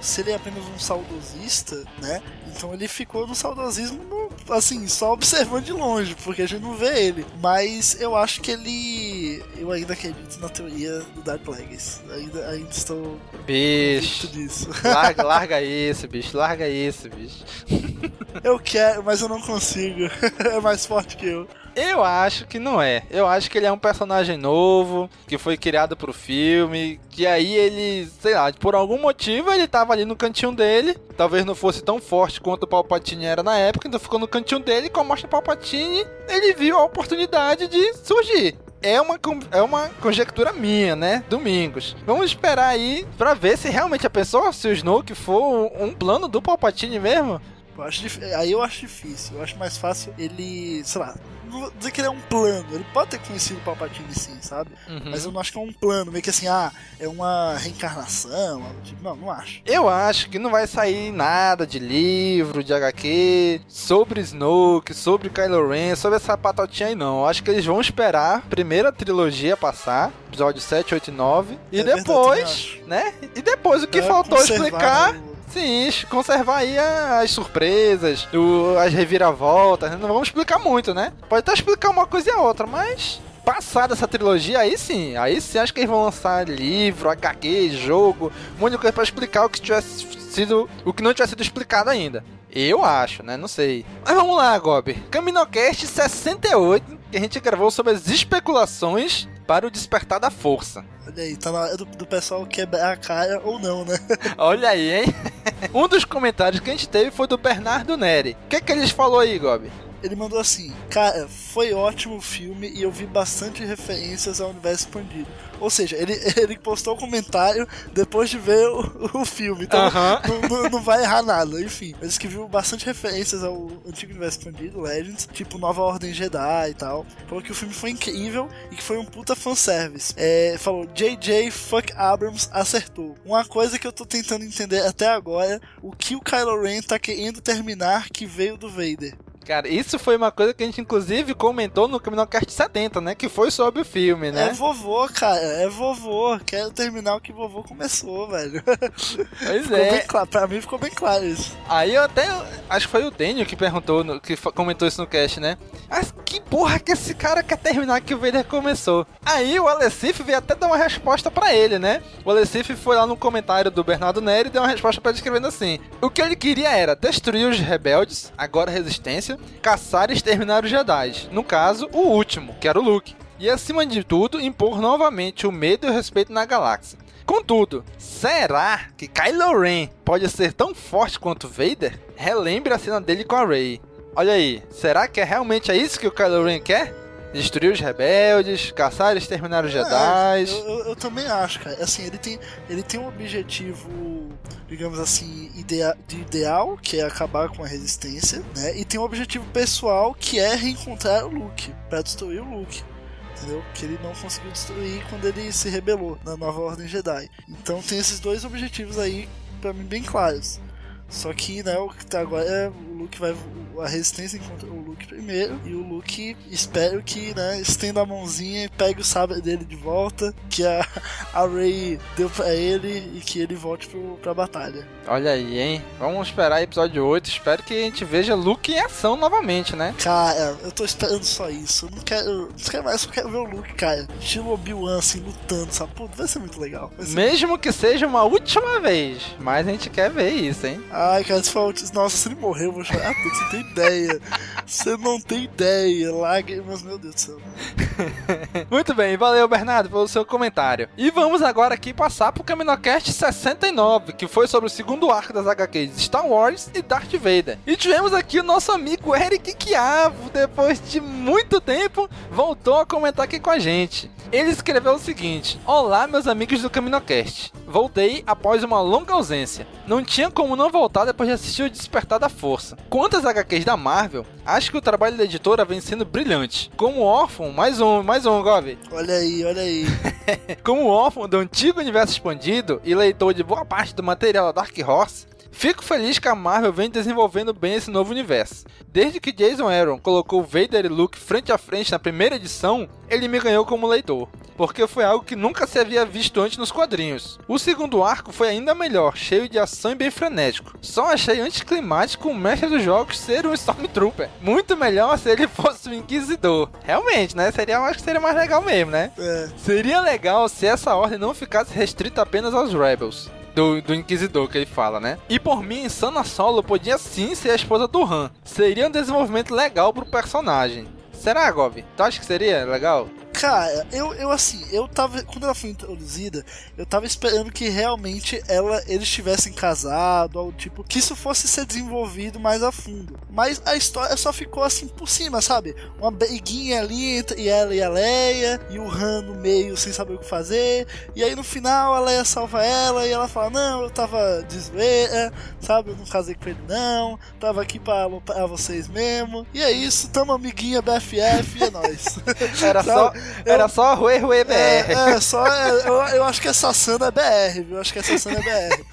Se ele é apenas um saudosista, né? Então ele ficou no saudosismo, no, assim, só observando de longe, porque a gente não vê ele. Mas eu acho que ele. Eu ainda acredito na teoria do Dark Plagueis. Ainda, ainda estou. Bicho. Disso. Larga, larga isso, bicho. Larga isso, bicho. Eu quero, mas eu não consigo. mais forte que eu. Eu acho que não é. Eu acho que ele é um personagem novo, que foi criado pro filme, que aí ele, sei lá, por algum motivo ele tava ali no cantinho dele. Talvez não fosse tão forte quanto o Palpatine era na época, então ficou no cantinho dele. Com a morte Palpatine, ele viu a oportunidade de surgir é uma, é uma conjectura minha, né? Domingos. Vamos esperar aí pra ver se realmente a pessoa, se o Snoke for um plano do Palpatine mesmo. Eu acho aí eu acho difícil. Eu acho mais fácil ele, sei lá, não vou dizer que ele é um plano. Ele pode ter conhecido o Palpatine sim, sabe? Uhum. Mas eu não acho que é um plano, meio que assim, ah, é uma reencarnação. Tipo, não, não acho. Eu acho que não vai sair nada de livro, de HQ, sobre Snoke, sobre Kylo Ren, sobre essa patotinha aí, não. Eu acho que eles vão esperar a primeira trilogia passar, episódio 7, 8 e 9. E é depois, verdade, né? E depois o que é, faltou explicar. O Sim, conservar aí as surpresas, as reviravoltas. Não vamos explicar muito, né? Pode até explicar uma coisa e a outra, mas passada essa trilogia, aí sim, aí sim acho que eles vão lançar livro, HQ, jogo, um monte de coisa pra explicar o que tivesse sido. o que não tivesse sido explicado ainda. Eu acho, né? Não sei. Mas vamos lá, Gob. Caminocast 68, que a gente gravou sobre as especulações para o despertar da força. Olha aí, tá na hora do, do pessoal quebrar a cara ou não, né? Olha aí, hein? um dos comentários que a gente teve foi do Bernardo Neri. O que, que eles falou aí, Gob? Ele mandou assim: Cara, foi ótimo o filme e eu vi bastante referências ao universo expandido. Ou seja, ele, ele postou o um comentário depois de ver o, o filme. Então uh -huh. não, não, não, vai errar nada. Enfim, ele que viu bastante referências ao antigo universo expandido, Legends, tipo Nova Ordem Jedi e tal. Falou que o filme foi incrível e que foi um puta fanservice. É, falou: JJ Fuck Abrams acertou. Uma coisa que eu tô tentando entender até agora: o que o Kylo Ren tá querendo terminar que veio do Vader. Cara, isso foi uma coisa que a gente inclusive comentou no Caminocast 70, né? Que foi sobre o filme, né? É vovô, cara, é vovô. Quero terminar o que vovô começou, velho. Pois ficou é. Bem claro, pra mim ficou bem claro isso. Aí eu até. Acho que foi o Daniel que perguntou, no, que comentou isso no cast, né? Mas que porra que esse cara quer terminar que o Vader começou? Aí o Alessif veio até dar uma resposta para ele, né? O Alessif foi lá no comentário do Bernardo Neri e deu uma resposta para ele escrevendo assim: O que ele queria era destruir os rebeldes, agora resistência caçar e exterminar os Jedi. No caso, o último, que era o Luke. E acima de tudo, impor novamente o medo e o respeito na galáxia. Contudo, será que Kylo Ren pode ser tão forte quanto Vader? Relembre a cena dele com a Rey. Olha aí, será que é realmente é isso que o Kylo Ren quer? Destruir os rebeldes, caçar e exterminar os Jedi. É, eu, eu, eu, também acho, cara. Assim, ele tem, ele tem um objetivo, digamos assim, idea, de ideal, que é acabar com a resistência, né? E tem um objetivo pessoal, que é reencontrar o Luke, para destruir o Luke. Entendeu? Que ele não conseguiu destruir quando ele se rebelou na nova Ordem Jedi. Então tem esses dois objetivos aí, para mim, bem claros. Só que, né, o que tá agora é Luke vai. A resistência encontra o Luke primeiro. E o Luke espero que, né, estenda a mãozinha e pegue o sabre dele de volta. Que a, a Rey deu pra ele e que ele volte pro, pra batalha. Olha aí, hein? Vamos esperar episódio 8. Espero que a gente veja Luke em ação novamente, né? Cara, eu tô esperando só isso. Eu não quero. Não quero mais, só quero ver o Luke, cara. Estilo Obi-Wan, assim, lutando, sabe? Pô, vai ser muito legal. Ser Mesmo muito... que seja uma última vez. Mas a gente quer ver isso, hein? Ai, cara, se for, nossa, se ele morreu, eu vou chorar. Ah, você tem ideia. Você não tem ideia. Lágrimas, meu Deus do céu. Muito bem, valeu, Bernardo, pelo seu comentário. E vamos agora aqui passar pro Caminocast 69, que foi sobre o segundo arco das HQs Star Wars e Darth Vader. E tivemos aqui o nosso amigo Eric Chiavo, depois de muito tempo, voltou a comentar aqui com a gente. Ele escreveu o seguinte: Olá, meus amigos do Caminocast. Voltei após uma longa ausência. Não tinha como não voltar depois de assistir o Despertar da Força. Quantas HQs da Marvel, acho que o trabalho da editora vem sendo brilhante. Como órfão, mais um, mais um, Gov. Olha aí, olha aí. Como órfão do antigo universo expandido e leitor de boa parte do material da Dark Horse, Fico feliz que a Marvel vem desenvolvendo bem esse novo universo. Desde que Jason Aaron colocou Vader e Luke frente a frente na primeira edição, ele me ganhou como leitor, porque foi algo que nunca se havia visto antes nos quadrinhos. O segundo arco foi ainda melhor, cheio de ação e bem frenético. Só achei anticlimático o mestre dos jogos ser um Stormtrooper. Muito melhor se ele fosse um Inquisidor. Realmente, né? Seria, acho que seria mais legal mesmo, né? É. Seria legal se essa ordem não ficasse restrita apenas aos Rebels do, do Inquisidor que ele fala, né? E por mim, Sana Solo podia sim ser a esposa do Han. Seria um desenvolvimento legal pro personagem. Será, Gov? Tu acha que seria legal? Cara, eu, eu assim, eu tava. Quando ela foi introduzida, eu tava esperando que realmente ela, eles tivessem casado, algo tipo, que isso fosse ser desenvolvido mais a fundo. Mas a história só ficou assim por cima, sabe? Uma briguinha ali entre ela e a Leia, e o Han no meio sem saber o que fazer. E aí no final a Leia salva ela e ela fala: Não, eu tava de zoeira, sabe? Eu não casei com ele, não. Tava aqui pra aloprar vocês mesmo. E é isso, tamo amiguinha BFF e é nóis. Era só. Era só Rue Rue BR. É, é só. É, eu, eu acho que essa Sana é BR, viu? Eu acho que essa Sana é BR.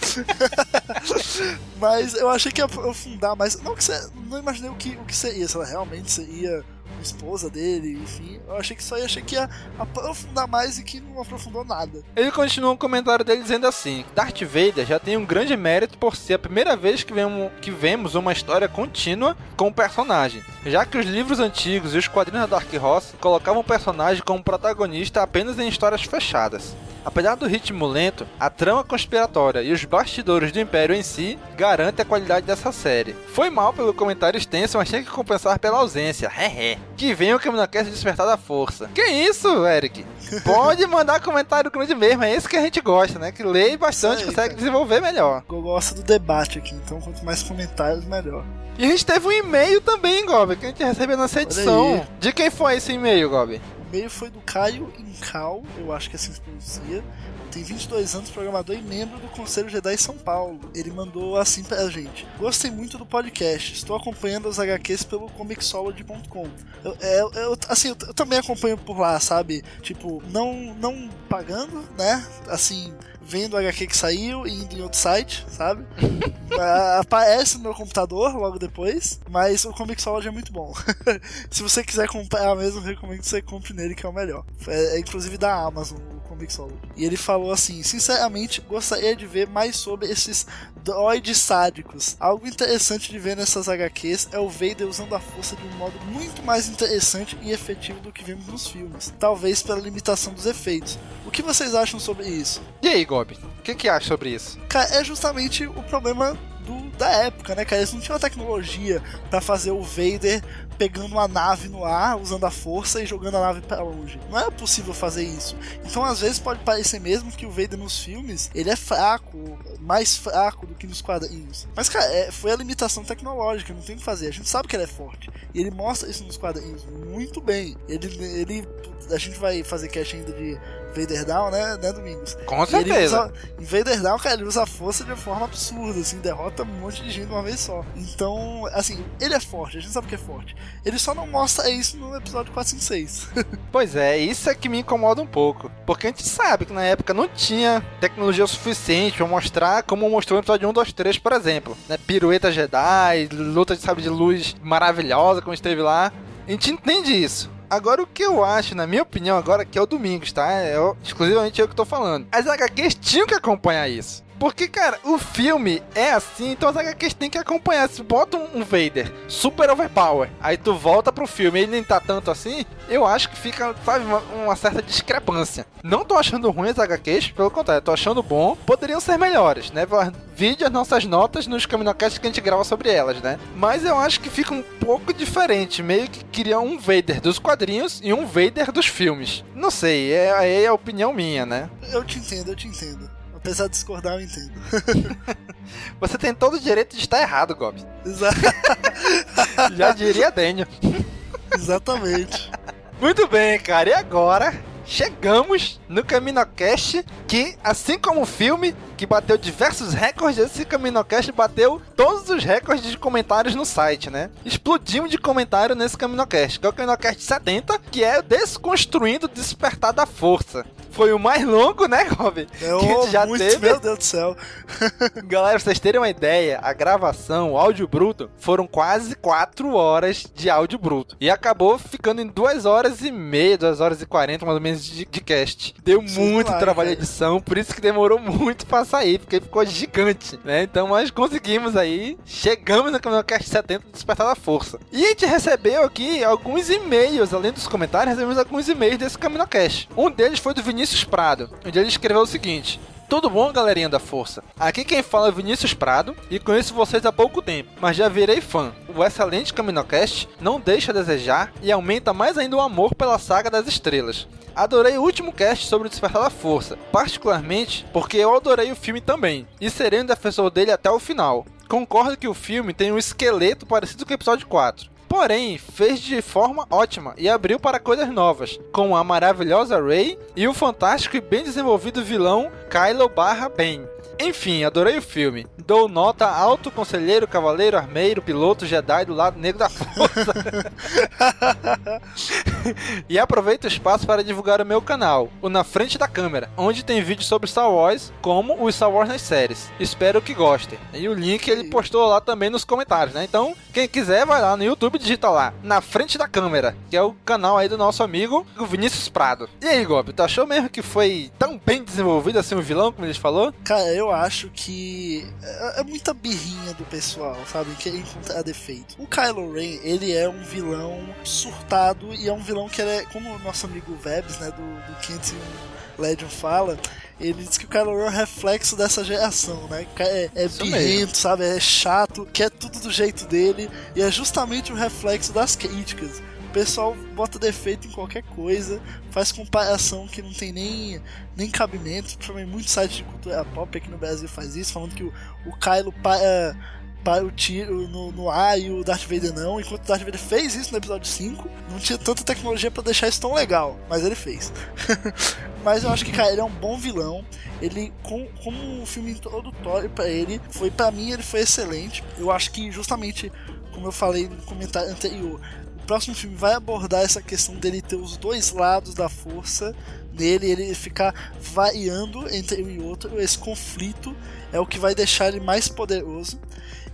mas eu achei que ia aprofundar mais. Não, que você, não imaginei o que, o que seria, se ela realmente seria esposa dele, enfim. Eu achei que isso aí achei que ia aprofundar mais e que não aprofundou nada. Ele continua um comentário dele dizendo assim: Darth Vader já tem um grande mérito por ser a primeira vez que vemos, que vemos uma história contínua com o personagem, já que os livros antigos e os quadrinhos da Dark Horse colocavam o personagem como protagonista apenas em histórias fechadas. Apesar do ritmo lento, a trama conspiratória e os bastidores do Império em si garantem a qualidade dessa série. Foi mal pelo comentário extenso, mas tinha que compensar pela ausência. Hehe. Que venha o Caminocast despertar da força. Que isso, Eric? Pode mandar comentário grande mesmo, é isso que a gente gosta, né? Que lê bastante, aí, consegue cara. desenvolver melhor. Eu gosto do debate aqui, então quanto mais comentários, melhor. E a gente teve um e-mail também, Gob, que a gente recebeu nessa edição. De quem foi esse e-mail, Gob? E-mail foi do Caio Incal, eu acho que assim se pronuncia. Tem 22 anos, programador e membro do Conselho Jedi São Paulo. Ele mandou assim pra gente: Gostei muito do podcast, estou acompanhando os HQs pelo Comixology.com. Eu, é, eu, eu, assim, eu, eu, também acompanho por lá, sabe? Tipo, não, não pagando, né? Assim, vendo o HQ que saiu e indo em outro site, sabe? Aparece no meu computador logo depois, mas o Comixology é muito bom. Se você quiser comprar mesmo, recomendo que você compre nele, que é o melhor. É, é inclusive da Amazon, o Comixology. E ele falou assim: sinceramente, gostaria de ver mais sobre esses droids sádicos. Algo interessante de ver nessas HQs é o Vader usando a força de um modo muito mais interessante e efetivo do que vemos nos filmes. Talvez pela limitação dos efeitos. O que vocês acham sobre isso? E aí, Gob? O que, que acha sobre isso? Cara, é justamente o problema do, da época, né, cara? Eles não tinham a tecnologia para fazer o Vader pegando uma nave no ar, usando a força e jogando a nave para longe. Não é possível fazer isso. Então, às vezes, pode parecer mesmo que o Vader nos filmes ele é fraco, mais fraco do que nos quadrinhos. Mas, cara, é, foi a limitação tecnológica, não tem o que fazer. A gente sabe que ele é forte. E ele mostra isso nos quadrinhos muito bem. Ele, ele a gente vai fazer cast ainda de Vader Down, né, né Domingos? Com certeza. em Vader Down, cara, ele usa a força de forma absurda, assim, derrota um monte de gente de uma vez só. Então, assim, ele é forte, a gente sabe que é forte. Ele só não mostra isso no episódio 456. pois é, isso é que me incomoda um pouco. Porque a gente sabe que na época não tinha tecnologia suficiente para mostrar como mostrou no episódio 1, 2, 3, por exemplo. Né? Pirueta Jedi, luta de sabre de luz maravilhosa como esteve lá. A gente entende isso. Agora, o que eu acho, na minha opinião, agora que é o Domingos, tá? É exclusivamente eu que tô falando. As HQs tinham que acompanhar isso. Porque, cara, o filme é assim, então as HQs tem que acompanhar. Se bota um, Vader super overpower, aí tu volta pro filme e ele nem tá tanto assim, eu acho que fica, sabe, uma, uma, certa discrepância. Não tô achando ruim as HQs, pelo contrário, tô achando bom. Poderiam ser melhores, né? Vide as nossas notas nos Caminocasts que a gente grava sobre elas, né? Mas eu acho que fica um pouco diferente. Meio que queria um Vader dos quadrinhos e um Vader dos filmes. Não sei, é, é a opinião minha, né? Eu te entendo, eu te entendo. Apesar de discordar, eu entendo. Você tem todo o direito de estar errado, Gob. Exato. Já diria Daniel. Exatamente. Muito bem, cara. E agora chegamos no CaminoCast, que, assim como o filme, que bateu diversos recordes, esse CaminoCast bateu todos os recordes de comentários no site, né? Explodimos de comentário nesse CaminoCast, que é o CaminoCast 70, que é Desconstruindo o Despertar da Força. Foi o mais longo, né, Robin? É, que a gente já muito, teve. Meu Deus do céu. Galera, pra vocês terem uma ideia, a gravação, o áudio bruto, foram quase 4 horas de áudio bruto. E acabou ficando em 2 horas e meia, 2 horas e 40, mais ou menos, de, de cast. Deu Sim, muito claro, trabalho de edição, por isso que demorou muito pra sair, porque ficou gigante, né? Então, mas conseguimos aí, chegamos no Caminhão Cast 70 Despertar da Força. E a gente recebeu aqui alguns e-mails, além dos comentários, recebemos alguns e-mails desse Caminhão Cast. Um deles foi do Vinícius Vinícius Prado, onde ele escreveu o seguinte: tudo bom, galerinha da força? Aqui quem fala é Vinícius Prado e conheço vocês há pouco tempo, mas já virei fã. O excelente Caminocast não deixa a desejar e aumenta mais ainda o amor pela saga das estrelas. Adorei o último cast sobre o Despertar da Força, particularmente porque eu adorei o filme também e serei um defensor dele até o final. Concordo que o filme tem um esqueleto parecido com o episódio 4, porém fez de forma ótima e abriu para coisas novas, como a maravilhosa Rey e o fantástico e bem desenvolvido vilão Kylo barra Ben. Enfim, adorei o filme. Dou nota alto conselheiro, cavaleiro, armeiro, piloto, Jedi do lado negro da força. e aproveito o espaço para divulgar o meu canal, o Na Frente da Câmera, onde tem vídeos sobre Star Wars, como o Star Wars nas séries. Espero que gostem. E o link ele postou lá também nos comentários, né? Então, quem quiser, vai lá no YouTube e digita lá, Na Frente da Câmera, que é o canal aí do nosso amigo Vinícius Prado. E aí, Gob, tu achou mesmo que foi tão bem desenvolvido assim o vilão, como eles falou? Cara, eu acho que é, é muita birrinha do pessoal, sabe? Que encontrar defeito. O Kylo Ren, ele é um vilão surtado e é um vilão que ele é, como o nosso amigo Vebs, né, do, do 501 Legend fala, ele diz que o Kylo Ren é um reflexo dessa geração, né? É, é birrento, sabe? É chato, quer tudo do jeito dele, e é justamente o reflexo das críticas. O pessoal bota defeito em qualquer coisa, faz comparação que não tem nem, nem cabimento. Principalmente muitos sites de cultura pop aqui no Brasil faz isso, falando que o, o Kylo para, para o tiro no, no ar e o Darth Vader não. Enquanto o Darth Vader fez isso no episódio 5, não tinha tanta tecnologia para deixar isso tão legal, mas ele fez. mas eu acho que, cara, ele é um bom vilão. Ele, com, como um filme introdutório para ele, foi para mim ele foi excelente. Eu acho que justamente como eu falei no comentário anterior, próximo filme vai abordar essa questão dele ter os dois lados da força nele, ele ficar variando entre um e outro. Esse conflito é o que vai deixar ele mais poderoso.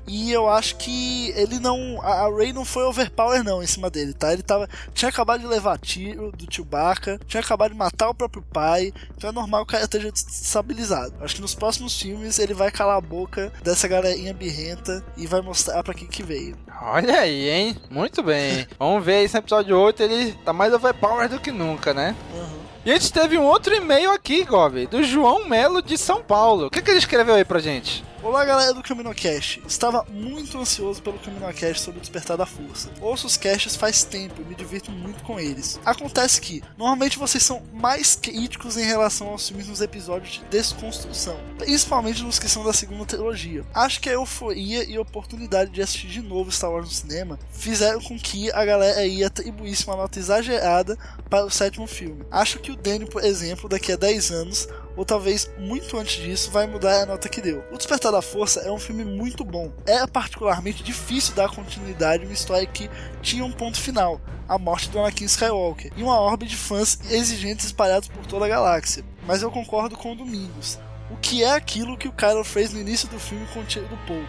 E eu acho que ele não. A Ray não foi overpower, não, em cima dele, tá? Ele tava. Tinha acabado de levar tiro do Chewbacca, tinha acabado de matar o próprio pai. Então é normal que o cara esteja estabilizado. Acho que nos próximos filmes ele vai calar a boca dessa galerinha birrenta e vai mostrar pra quem que veio. Olha aí, hein? Muito bem. Vamos ver esse episódio 8, ele tá mais overpower do que nunca, né? Uhum. E a gente teve um outro e-mail aqui, Gob, do João Melo de São Paulo. O que, que ele escreveu aí pra gente? Olá galera do CaminoCast, estava muito ansioso pelo CaminoCast sobre o Despertar da Força. Ouço os casts faz tempo e me divirto muito com eles. Acontece que, normalmente vocês são mais críticos em relação aos filmes nos episódios de desconstrução, principalmente nos que são da segunda trilogia. Acho que a euforia e a oportunidade de assistir de novo Star Wars no cinema fizeram com que a galera aí atribuísse uma nota exagerada para o sétimo filme. Acho que o Danny, por exemplo, daqui a 10 anos ou talvez muito antes disso, vai mudar a nota que deu. O Despertar da Força é um filme muito bom. É particularmente difícil dar continuidade a uma história que tinha um ponto final, a morte do Anakin Skywalker, e uma orbe de fãs exigentes espalhados por toda a galáxia. Mas eu concordo com o Domingos. O que é aquilo que o Kylo fez no início do filme com o tiro do Paul?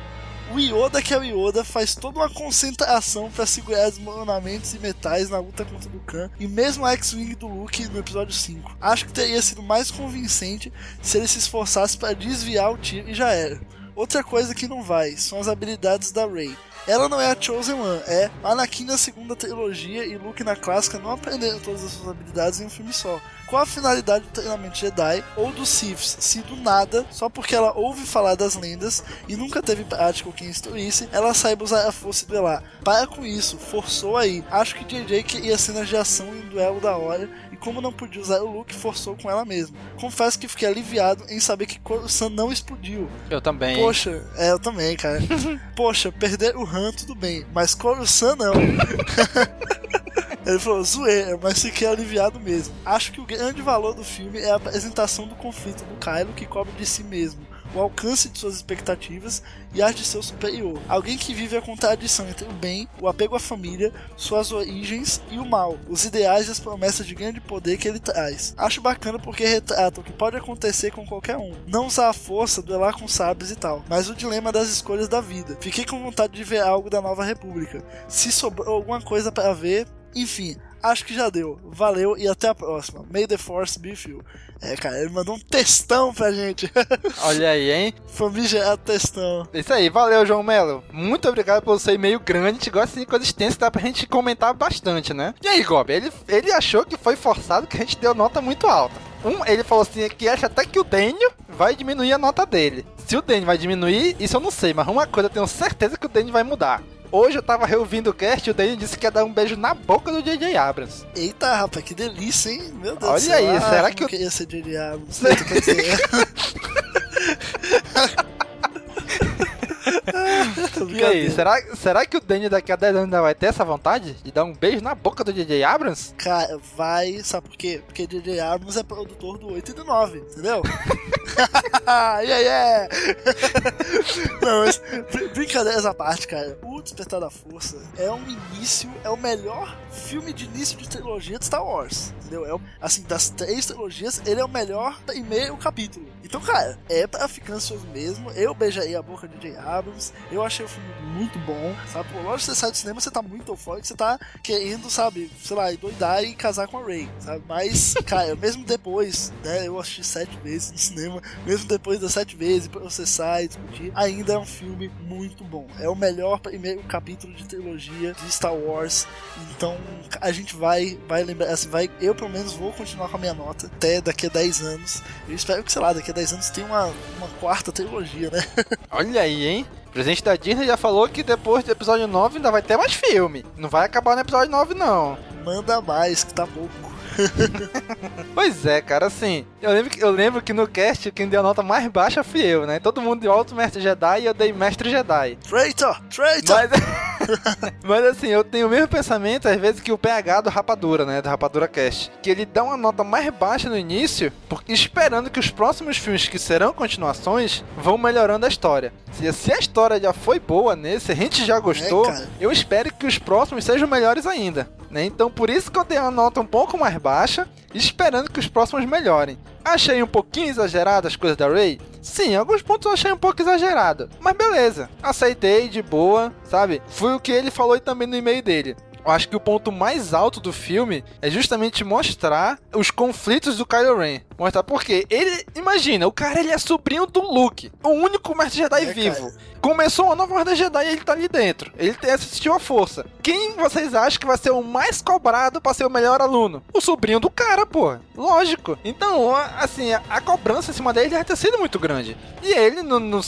O Yoda, que é o Yoda, faz toda uma concentração para segurar desmoronamentos e metais na luta contra o Khan, e mesmo a X-Wing do Luke no episódio 5. Acho que teria sido mais convincente se ele se esforçasse para desviar o tiro e já era. Outra coisa que não vai são as habilidades da Rey. Ela não é a Chosen One, é Anakin na segunda trilogia e Luke na clássica não aprenderam todas as suas habilidades em um filme só. Qual a finalidade do treinamento Jedi ou dos Siths, se do nada, só porque ela ouve falar das lendas e nunca teve prática ou quem instruísse, ela saiba usar a força e duelar? Para com isso, forçou aí. Acho que JJ queria cenas de ação em um duelo da hora e como não podia usar o Luke, forçou com ela mesma. Confesso que fiquei aliviado em saber que Coruscant não explodiu. Eu também. Poxa, é, eu também, cara. Poxa, perder o Han tudo bem, mas Coruscant não. Ele falou, zoeira, mas fiquei aliviado mesmo. Acho que o grande valor do filme é a apresentação do conflito do Kylo que cobre de si mesmo, o alcance de suas expectativas e as de seu superior. Alguém que vive a contradição entre o bem, o apego à família, suas origens e o mal, os ideais e as promessas de grande poder que ele traz. Acho bacana porque retrata o que pode acontecer com qualquer um. Não usar a força, duelar com sabres e tal, mas o dilema das escolhas da vida. Fiquei com vontade de ver algo da Nova República. Se sobrou alguma coisa para ver, enfim, acho que já deu. Valeu e até a próxima. May the Force be with you. É, cara, ele mandou um textão pra gente. Olha aí, hein? Famigerado textão. Isso aí, valeu, João Melo. Muito obrigado pelo seu e-mail grande. A gente gosta de coisa extensa, dá pra gente comentar bastante, né? E aí, Gob, ele, ele achou que foi forçado que a gente deu nota muito alta. Um, ele falou assim que acha até que o Daniel vai diminuir a nota dele. Se o Daniel vai diminuir, isso eu não sei, mas uma coisa eu tenho certeza que o Daniel vai mudar. Hoje eu tava reouvindo o cast e o Daniel disse que ia dar um beijo na boca do J.J. Abrams. Eita, rapaz, que delícia, hein? Meu Deus Olha do céu. aí, ah, será que eu... queria ser J.J. Abrams? E aí, será, será que o Danny daqui a 10 anos ainda vai ter essa vontade de dar um beijo na boca do DJ Abrams? Cara, vai, sabe por quê? Porque DJ Abrams é produtor do 8 e do 9, entendeu? yeah, yeah! Não, mas br brincadeiras à parte, cara. O Despertar da Força é um início, é o melhor filme de início de trilogia de Star Wars, entendeu? É, assim, das três trilogias, ele é o melhor em meio capítulo. Então, cara, é pra ficar ansioso mesmo. Eu beijaria a boca de J. Abrams. Eu achei o filme muito bom, sabe? Pô, lógico que você sai do cinema, você tá muito eufórico, você tá querendo, sabe, sei lá, doidar e casar com a Ray, sabe? Mas, cara, mesmo depois, né, eu assisti sete vezes cinema, mesmo depois das sete vezes, processar e discutir, ainda é um filme muito bom. É o melhor primeiro capítulo de trilogia de Star Wars. Então, a gente vai, vai lembrar, assim, vai, eu pelo menos vou continuar com a minha nota até daqui a 10 anos. Eu espero que, sei lá, daqui a 10 anos tenha uma, uma quarta trilogia, né? Olha aí, hein? O presidente da Disney já falou que depois do episódio 9 ainda vai ter mais filme. Não vai acabar no episódio 9, não. Manda mais, que tá pouco. pois é, cara, assim, eu lembro, que, eu lembro que no cast quem deu a nota mais baixa fui eu, né? Todo mundo deu Alto Mestre Jedi e eu dei Mestre Jedi. Traitor! Traitor! Mas, mas assim, eu tenho o mesmo pensamento às vezes que o PH do Rapadura, né? Do Rapadura Cast. Que ele dá uma nota mais baixa no início, porque esperando que os próximos filmes que serão continuações vão melhorando a história. Se, se a história já foi boa nesse, a gente já gostou, é, eu espero que os próximos sejam melhores ainda. Né? Então por isso que eu dei uma nota um pouco mais baixa, esperando que os próximos melhorem. Achei um pouquinho exagerado as coisas da Ray? Sim, alguns pontos eu achei um pouco exagerado. Mas beleza, aceitei de boa, sabe? Foi o que ele falou também no e-mail dele. Eu acho que o ponto mais alto do filme é justamente mostrar os conflitos do Kylo Ren. Mostrar porque ele, imagina, o cara ele é sobrinho do Luke, o único mestre Jedi é, vivo. Cara. Começou uma nova ordem Jedi e ele tá ali dentro. Ele assistiu a força. Quem vocês acham que vai ser o mais cobrado para ser o melhor aluno? O sobrinho do cara, pô. Lógico. Então, assim, a cobrança em cima dele deve ter sido muito grande. E ele, no, no,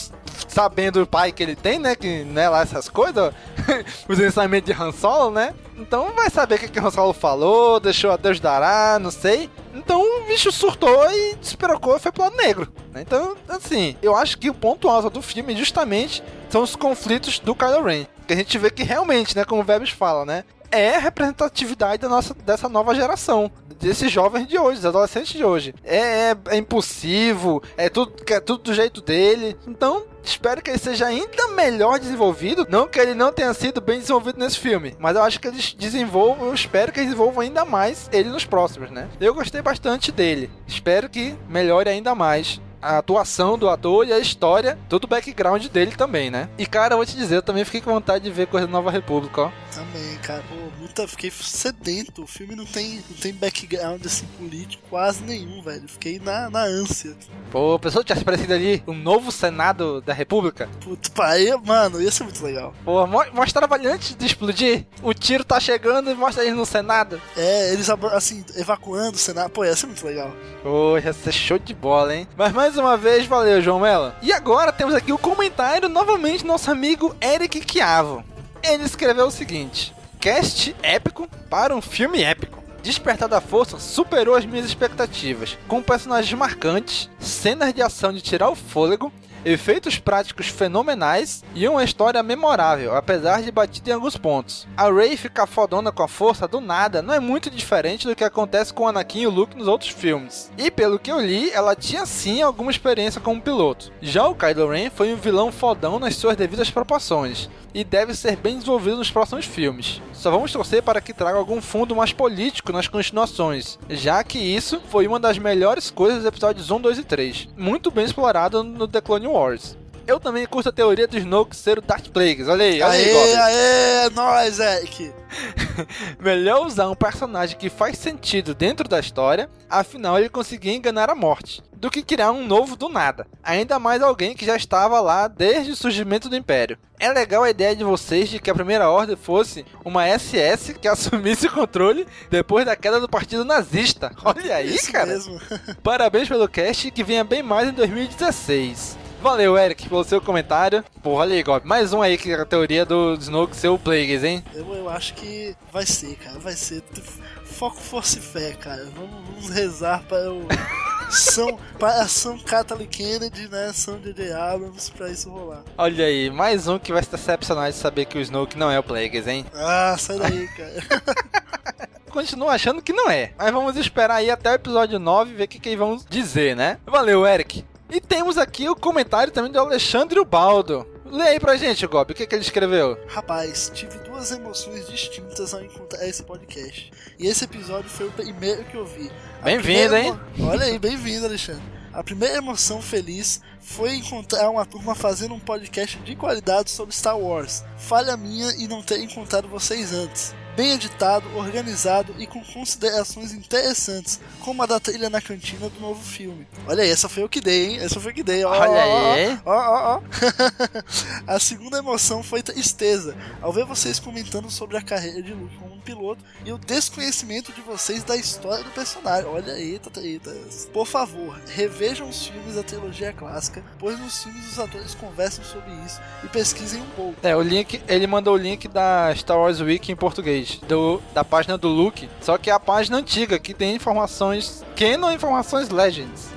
sabendo o pai que ele tem, né? Que, né, lá essas coisas, os ensinamentos de Han Solo, né? Então vai saber o que, que Han Solo falou, deixou a Deus dará, não sei. Então o bicho surtou e despirocou e foi pro lado negro. Né? Então, assim, eu acho que o ponto alto do filme justamente são os conflitos do Kylo Ren. Que a gente vê que realmente, né, como o Vebs fala, né? É a representatividade da nossa, dessa nova geração desses jovens de hoje, dos adolescentes de hoje. É, é, é impulsivo, é tudo, é tudo do jeito dele. Então, espero que ele seja ainda melhor desenvolvido. Não que ele não tenha sido bem desenvolvido nesse filme, mas eu acho que eles desenvolvam, eu espero que eles desenvolvam ainda mais ele nos próximos, né? Eu gostei bastante dele. Espero que melhore ainda mais a atuação do ator e a história, todo o background dele também, né? E cara, eu vou te dizer, eu também fiquei com vontade de ver coisa Nova República, ó. Também, cara. Pô, muita, fiquei sedento. O filme não tem, não tem background assim político quase nenhum, velho. Fiquei na, na ânsia. Pô, a pessoa tivesse aparecido ali um novo Senado da República. Puto, pai, mano, ia ser muito legal. Pô, mostrava ali antes de explodir. O tiro tá chegando e mostra eles no Senado. É, eles assim, evacuando o Senado. Pô, ia ser muito legal. Pô, ia ser show de bola, hein? Mas mais uma vez, valeu, João Mello. E agora temos aqui o comentário novamente do nosso amigo Eric Chiavo. Ele escreveu o seguinte: Cast épico para um filme épico. Despertar da Força superou as minhas expectativas, com personagens marcantes, cenas de ação de tirar o fôlego efeitos práticos fenomenais e uma história memorável, apesar de batida em alguns pontos. A Rey ficar fodona com a força do nada não é muito diferente do que acontece com Anakin e Luke nos outros filmes. E pelo que eu li, ela tinha sim alguma experiência como piloto. Já o Kylo Ren foi um vilão fodão nas suas devidas proporções, e deve ser bem desenvolvido nos próximos filmes. Só vamos torcer para que traga algum fundo mais político nas continuações, já que isso foi uma das melhores coisas dos episódios 1, 2 e 3, muito bem explorado no The Clone Wars. Eu também curto a teoria do Snoke ser o Darth Plagueis. Olha aí, olha aê, aí, Goblin. Aê, nós, Eric. Melhor usar um personagem que faz sentido dentro da história, afinal ele conseguia enganar a morte, do que criar um novo do nada. Ainda mais alguém que já estava lá desde o surgimento do Império. É legal a ideia de vocês de que a primeira ordem fosse uma SS que assumisse o controle depois da queda do partido nazista. Olha aí, Isso cara. Mesmo. Parabéns pelo cast que venha bem mais em 2016. Valeu, Eric, pelo seu comentário. Pô, olha aí, Gob. Mais um aí que a teoria do Snoke ser o Plagueis, hein? Eu, eu acho que vai ser, cara. Vai ser. Foco, força e fé, cara. Vamos, vamos rezar para eu. São, ação Kathleen Kennedy, né? São J.J. Abrams pra isso rolar. Olha aí, mais um que vai se decepcionar de saber que o Snoke não é o Plagueis, hein? Ah, sai daí, cara. Continuo achando que não é. Mas vamos esperar aí até o episódio 9 e ver o que, que eles vão dizer, né? Valeu, Eric. E temos aqui o comentário também do Alexandre Baldo. Lê aí pra gente, Gob, o que, que ele escreveu? Rapaz, tive duas emoções distintas ao encontrar esse podcast. E esse episódio foi o primeiro que eu vi. Bem-vindo, hein? Olha aí, bem-vindo, Alexandre. A primeira emoção feliz foi encontrar uma turma fazendo um podcast de qualidade sobre Star Wars. Falha minha e não ter encontrado vocês antes bem editado, organizado e com considerações interessantes, como a da trilha na cantina do novo filme. Olha aí, essa foi o que dei, hein? Essa foi o que dei. Ó, Olha aí. Ó, ó, ó. a segunda emoção foi tristeza, ao ver vocês comentando sobre a carreira de Luke como um piloto e o desconhecimento de vocês da história do personagem. Olha aí, eita, eita. Por favor, revejam os filmes da trilogia clássica, pois nos filmes os atores conversam sobre isso e pesquisem um pouco. É, o link, ele mandou o link da Star Wars Week em português do, da página do Luke, só que é a página antiga, que tem informações Canon informações Legends.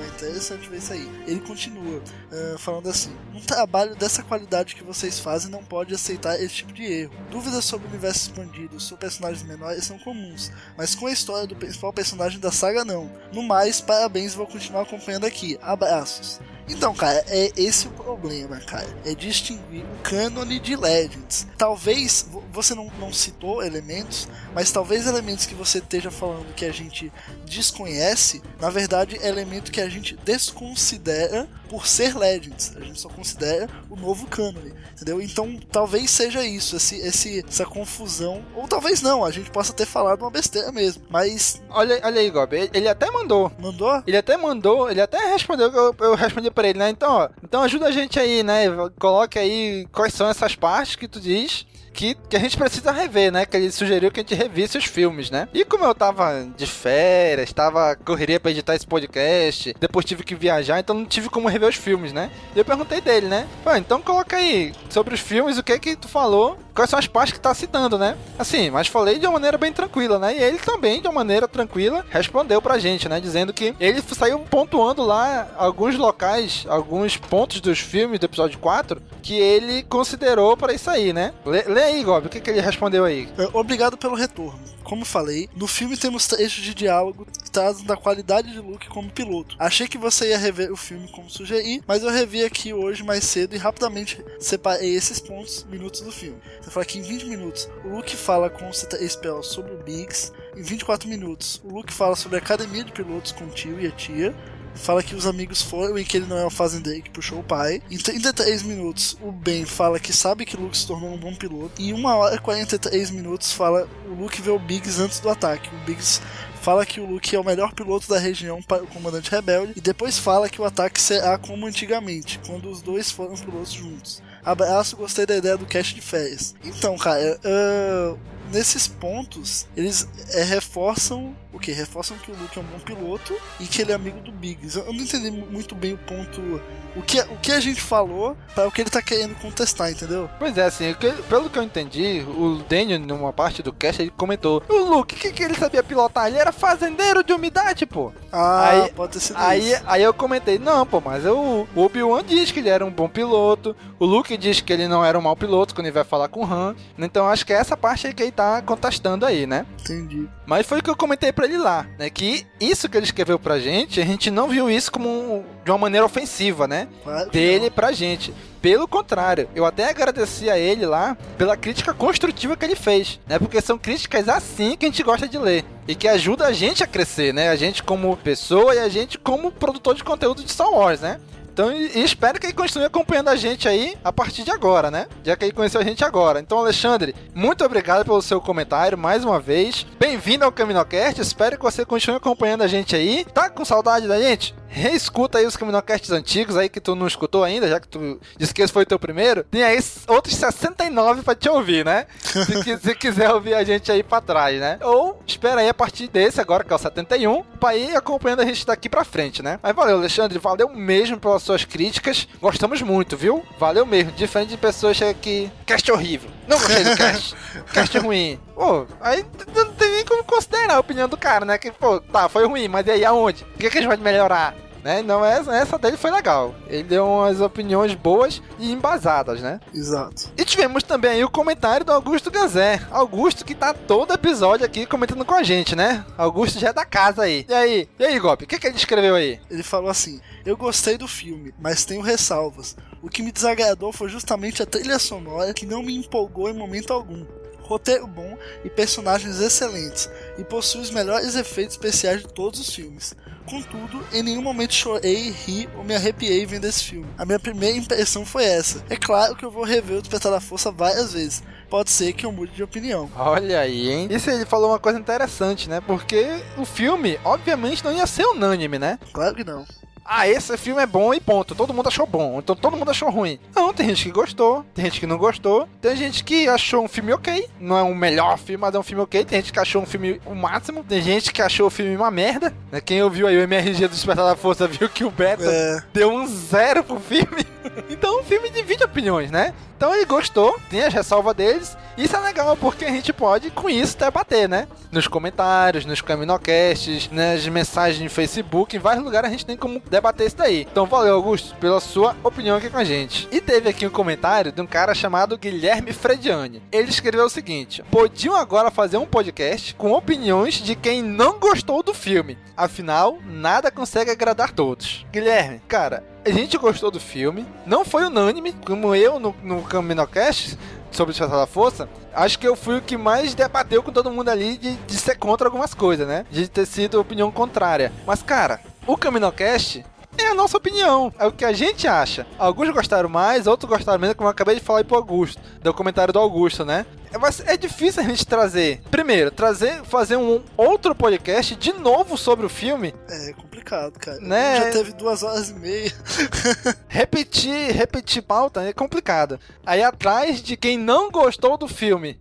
É interessante ver isso aí. Ele continua uh, falando assim: Um trabalho dessa qualidade que vocês fazem não pode aceitar esse tipo de erro. Dúvidas sobre o universo expandido sobre personagens menores são comuns, mas com a história do principal personagem da saga, não. No mais, parabéns, vou continuar acompanhando aqui. Abraços. Então, cara, é esse o problema, cara. É distinguir o cânone de Legends. Talvez você não, não citou elementos, mas talvez elementos que você esteja falando que a gente desconhece, na verdade é elemento que a gente desconsidera por ser Legends. A gente só considera o novo cânone, entendeu? Então talvez seja isso, esse, esse, essa confusão. Ou talvez não, a gente possa ter falado uma besteira mesmo. Mas. Olha, olha aí, Gob, ele, até mandou. Mandou? Ele até mandou, ele até respondeu, eu, eu respondi ele, né? Então, ó, então ajuda a gente aí, né? Coloque aí quais são essas partes que tu diz que, que a gente precisa rever, né? Que ele sugeriu que a gente revisse os filmes, né? E como eu tava de férias, tava correria pra editar esse podcast, depois tive que viajar, então não tive como rever os filmes, né? E eu perguntei dele, né? Pô, então coloca aí sobre os filmes o que é que tu falou, quais são as partes que tá citando, né? Assim, mas falei de uma maneira bem tranquila, né? E ele também, de uma maneira tranquila, respondeu pra gente, né? Dizendo que ele saiu pontuando lá alguns locais, alguns pontos dos filmes do episódio 4 que ele considerou para isso aí, né? Lê, lê aí, Gob, o que, que ele respondeu aí? É, obrigado pelo retorno. Como falei, no filme temos trechos de diálogo que trazem da qualidade de Luke como piloto. Achei que você ia rever o filme como sugeri, mas eu revi aqui hoje mais cedo e rapidamente separei esses pontos, minutos do filme. Você fala que em 20 minutos o Luke fala com o C3PO sobre o Biggs, em 24 minutos o Luke fala sobre a academia de pilotos com o tio e a tia, fala que os amigos foram e que ele não é o fazendeiro que puxou o pai. Em 33 minutos, o Ben fala que sabe que Luke se tornou um bom piloto. E em 1 hora e 43 minutos, fala o Luke vê o Biggs antes do ataque. O Biggs fala que o Luke é o melhor piloto da região para o comandante rebelde. E depois fala que o ataque será como antigamente, quando os dois foram pilotos juntos. Abraço, gostei da ideia do cast de férias. Então, cara, uh, nesses pontos, eles é, reforçam o que? Reforçam que o Luke é um bom piloto e que ele é amigo do Biggs. Eu não entendi muito bem o ponto. O que, o que a gente falou para o que ele tá querendo contestar, entendeu? Pois é, assim, pelo que eu entendi, o Daniel, numa parte do cast, ele comentou: O Luke, o que, que ele sabia pilotar? Ele era fazendeiro de umidade, pô. Ah, aí, pode ter sido aí, isso. Aí eu comentei: Não, pô, mas eu, o Obi-Wan diz que ele era um bom piloto. O Luke diz que ele não era um mau piloto quando ele vai falar com o Han. Então acho que é essa parte aí que ele tá contestando aí, né? Entendi. Mas foi o que eu comentei para ele lá, né? Que isso que ele escreveu pra gente, a gente não viu isso como de uma maneira ofensiva, né? Dele pra gente. Pelo contrário, eu até agradeci a ele lá pela crítica construtiva que ele fez, né? Porque são críticas assim que a gente gosta de ler e que ajuda a gente a crescer, né? A gente como pessoa e a gente como produtor de conteúdo de Star Wars, né? Então, e espero que ele continue acompanhando a gente aí a partir de agora, né? Já que ele conheceu a gente agora. Então, Alexandre, muito obrigado pelo seu comentário mais uma vez. Bem-vindo ao Caminocast. Espero que você continue acompanhando a gente aí. Tá com saudade da gente? Reescuta aí os Caminocasts antigos aí que tu não escutou ainda, já que tu disse que esse foi o teu primeiro. Tem aí outros 69 pra te ouvir, né? Se, se quiser ouvir a gente aí pra trás, né? Ou espera aí a partir desse agora, que é o 71, pra ir acompanhando a gente daqui pra frente, né? Mas valeu, Alexandre. Valeu mesmo pela suas críticas. Gostamos muito, viu? Valeu mesmo. Diferente de pessoas que aqui. Cast horrível. Não gostei do cast. cast ruim. Pô, aí não tem nem como considerar a opinião do cara, né? Que, pô, tá, foi ruim, mas e aí aonde? O que, que a gente pode melhorar? Né? Não, essa, essa dele foi legal. Ele deu umas opiniões boas e embasadas, né? Exato. E tivemos também aí o comentário do Augusto Gazé. Augusto que tá todo episódio aqui comentando com a gente, né? Augusto já é da casa aí. E aí? E aí, Gop? O que, que ele escreveu aí? Ele falou assim: Eu gostei do filme, mas tenho ressalvas. O que me desagradou foi justamente a trilha sonora que não me empolgou em momento algum roteiro bom e personagens excelentes, e possui os melhores efeitos especiais de todos os filmes. Contudo, em nenhum momento chorei, ri ou me arrepiei vendo esse filme. A minha primeira impressão foi essa. É claro que eu vou rever o Despertar da Força várias vezes. Pode ser que eu mude de opinião. Olha aí, hein? Isso ele falou uma coisa interessante, né? Porque o filme, obviamente, não ia ser unânime, né? Claro que não ah, esse filme é bom e ponto. Todo mundo achou bom, então todo mundo achou ruim. Não, tem gente que gostou, tem gente que não gostou, tem gente que achou um filme ok. Não é um melhor filme, mas é um filme ok. Tem gente que achou um filme o máximo, tem gente que achou o filme uma merda. Né? Quem ouviu aí o MRG do Despertar da Força viu que o Beto é. deu um zero pro filme. então o filme divide opiniões, né? Então ele gostou, tem as ressalvas deles. Isso é legal porque a gente pode com isso debater, né? Nos comentários, nos caminocasts, nas mensagens no Facebook, em vários lugares a gente tem como debater isso daí. Então valeu, Augusto, pela sua opinião aqui com a gente. E teve aqui um comentário de um cara chamado Guilherme Frediani. Ele escreveu o seguinte: Podiam agora fazer um podcast com opiniões de quem não gostou do filme. Afinal, nada consegue agradar todos. Guilherme, cara, a gente gostou do filme, não foi unânime, como eu no, no Caminocast sobre o Despertar da Força, acho que eu fui o que mais debateu com todo mundo ali de, de ser contra algumas coisas, né? De ter sido opinião contrária. Mas, cara, o Caminocast é a nossa opinião, é o que a gente acha. Alguns gostaram mais, outros gostaram menos, como eu acabei de falar aí pro Augusto, do comentário do Augusto, né? Mas é difícil a gente trazer. Primeiro, trazer, fazer um outro podcast de novo sobre o filme. É complicado, cara. Né? Já teve duas horas e meia. repetir, repetir pauta é complicado. Aí atrás de quem não gostou do filme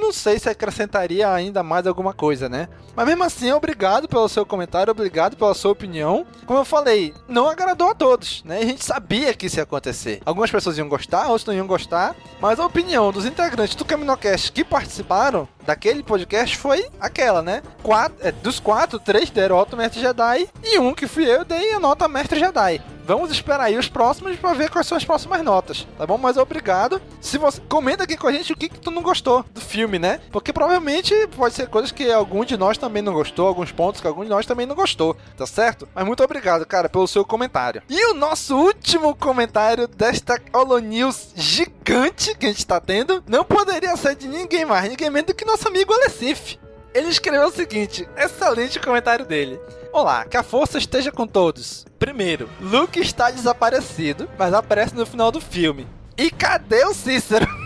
não sei se acrescentaria ainda mais alguma coisa, né? Mas mesmo assim, obrigado pelo seu comentário, obrigado pela sua opinião. Como eu falei, não agradou a todos, né? A gente sabia que isso ia acontecer. Algumas pessoas iam gostar, outras não iam gostar, mas a opinião dos integrantes do Caminocast que participaram daquele podcast foi aquela, né? Quatro, é, dos quatro, três deram alto Mestre Jedi e um que fui eu dei a nota Mestre Jedi. Vamos esperar aí os próximos para ver quais são as próximas notas, tá bom? Mas obrigado. Se você comenta aqui com a gente o que, que tu não gostou do filme, né? Porque provavelmente pode ser coisas que algum de nós também não gostou, alguns pontos que algum de nós também não gostou, tá certo? Mas muito obrigado, cara, pelo seu comentário. E o nosso último comentário desta Holo News gigante que a gente tá tendo não poderia ser de ninguém mais, ninguém menos do que nosso amigo Alessif. Ele escreveu o seguinte: excelente comentário dele. Olá, que a força esteja com todos. Primeiro, Luke está desaparecido, mas aparece no final do filme. E cadê o Cícero?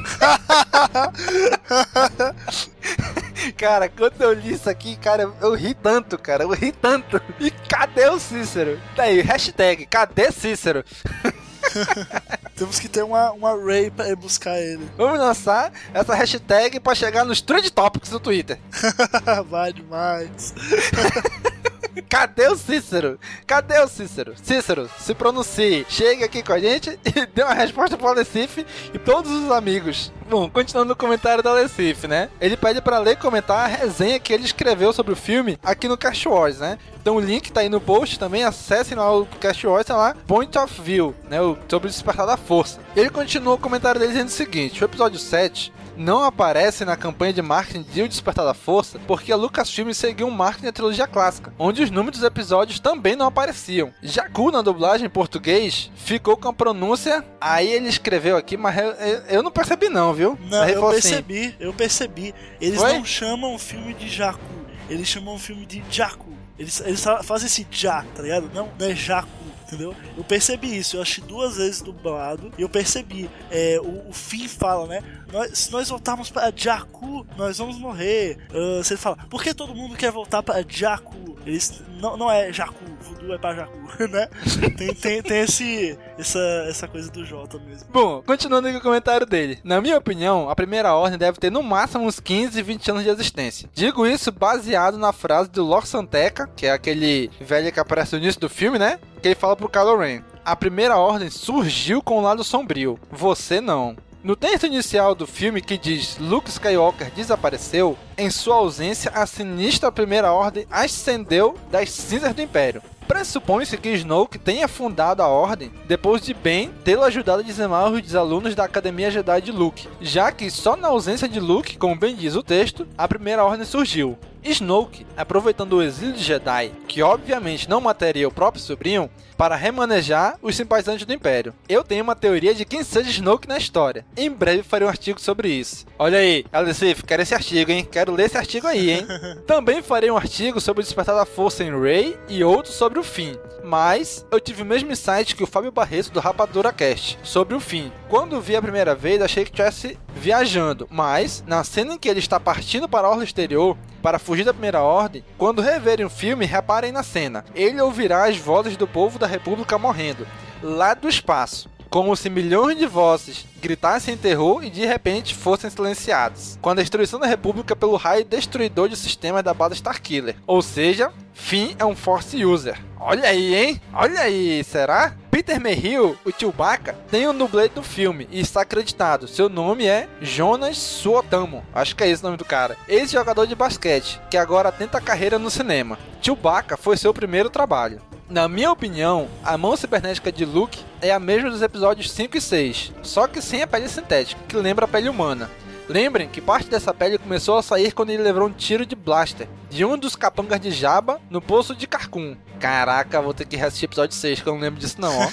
cara, quando eu li isso aqui, cara, eu ri tanto, cara, eu ri tanto. E cadê o Cícero? Daí, hashtag, cadê Cícero? Temos que ter uma, uma array pra ir buscar ele. Vamos lançar essa hashtag pra chegar nos Trend Topics do Twitter. Vai demais. Cadê o Cícero? Cadê o Cícero? Cícero, se pronuncie. Chegue aqui com a gente e dê uma resposta pro Alessif e todos os amigos. Bom, continuando no comentário do Alessif, né? Ele pede para ler e comentar a resenha que ele escreveu sobre o filme aqui no Cast Wars, né? Então o link tá aí no post também, acessem lá o Cast Wars, tá lá, Point of View, né? Sobre o despertar da força. Ele continua o comentário dele dizendo o seguinte: o episódio 7 não aparece na campanha de marketing de O Despertar da Força porque a Lucasfilm seguiu um marketing da trilogia clássica, onde os números dos episódios também não apareciam. Jakku, na dublagem em português, ficou com a pronúncia. Aí ele escreveu aqui, mas eu, eu não percebi, não, viu? Não, eu percebi, assim, eu percebi. Eles Foi? não chamam o filme de Jakku, eles chamam o filme de Jakku. Eles, eles fazem esse já, tá ligado? Não, não é Jakku entendeu? Eu percebi isso, eu achei duas vezes dublado e eu percebi. É, o, o Finn fala, né? Nós, se nós voltarmos para Jakku, nós vamos morrer. Uh, você fala, por que todo mundo quer voltar para Jakku? Eles não, não é Jakku, Voodoo é pra Jakku, né? Tem, tem, tem esse, essa, essa coisa do Jota mesmo. Bom, continuando aqui o comentário dele. Na minha opinião, a primeira ordem deve ter no máximo uns 15, 20 anos de existência. Digo isso baseado na frase do Lord Santeca, que é aquele velho que aparece no início do filme, né? Que ele fala pro Kylo Ren. a primeira ordem surgiu com o lado sombrio. Você não. No texto inicial do filme que diz Luke Skywalker desapareceu, em sua ausência, a sinistra Primeira Ordem ascendeu das cinzas do Império. Pressupõe-se que Snoke tenha fundado a Ordem depois de Ben tê-lo ajudado a dizimar os alunos da Academia Jedi de Luke, já que só na ausência de Luke, como bem diz o texto, a Primeira Ordem surgiu. Snoke, aproveitando o exílio de Jedi, que obviamente não mataria o próprio sobrinho, para remanejar os simpatizantes do Império. Eu tenho uma teoria de quem seja Snoke na história. Em breve farei um artigo sobre isso. Olha aí, Alecif, quero esse artigo, hein? Quero ler esse artigo aí, hein? Também farei um artigo sobre o despertar da força em Rey e outro sobre o fim. Mas eu tive o mesmo insight que o Fábio Barreto do Rapadura Cast sobre o fim. Quando vi a primeira vez, achei que estivesse viajando, mas na cena em que ele está partindo para a orla exterior para fugir da primeira ordem, quando reverem o filme, reparem na cena. Ele ouvirá as vozes do povo da República morrendo, lá do espaço como se milhões de vozes gritassem em terror e de repente fossem silenciadas, com a destruição da República pelo raio destruidor de sistemas da base Starkiller. Ou seja, Finn é um Force User. Olha aí, hein? Olha aí, será? Peter Mayhew, o Chewbacca, tem um dublê do filme e está acreditado. Seu nome é Jonas Suotamo. Acho que é esse o nome do cara. Ex-jogador de basquete, que agora tenta carreira no cinema. Chewbacca foi seu primeiro trabalho. Na minha opinião, a mão cibernética de Luke é a mesma dos episódios 5 e 6, só que sem a pele sintética, que lembra a pele humana. Lembrem que parte dessa pele começou a sair quando ele levou um tiro de blaster de um dos capangas de Jabba no poço de Carcum. Caraca, vou ter que reassistir episódio 6, que eu não lembro disso não, ó.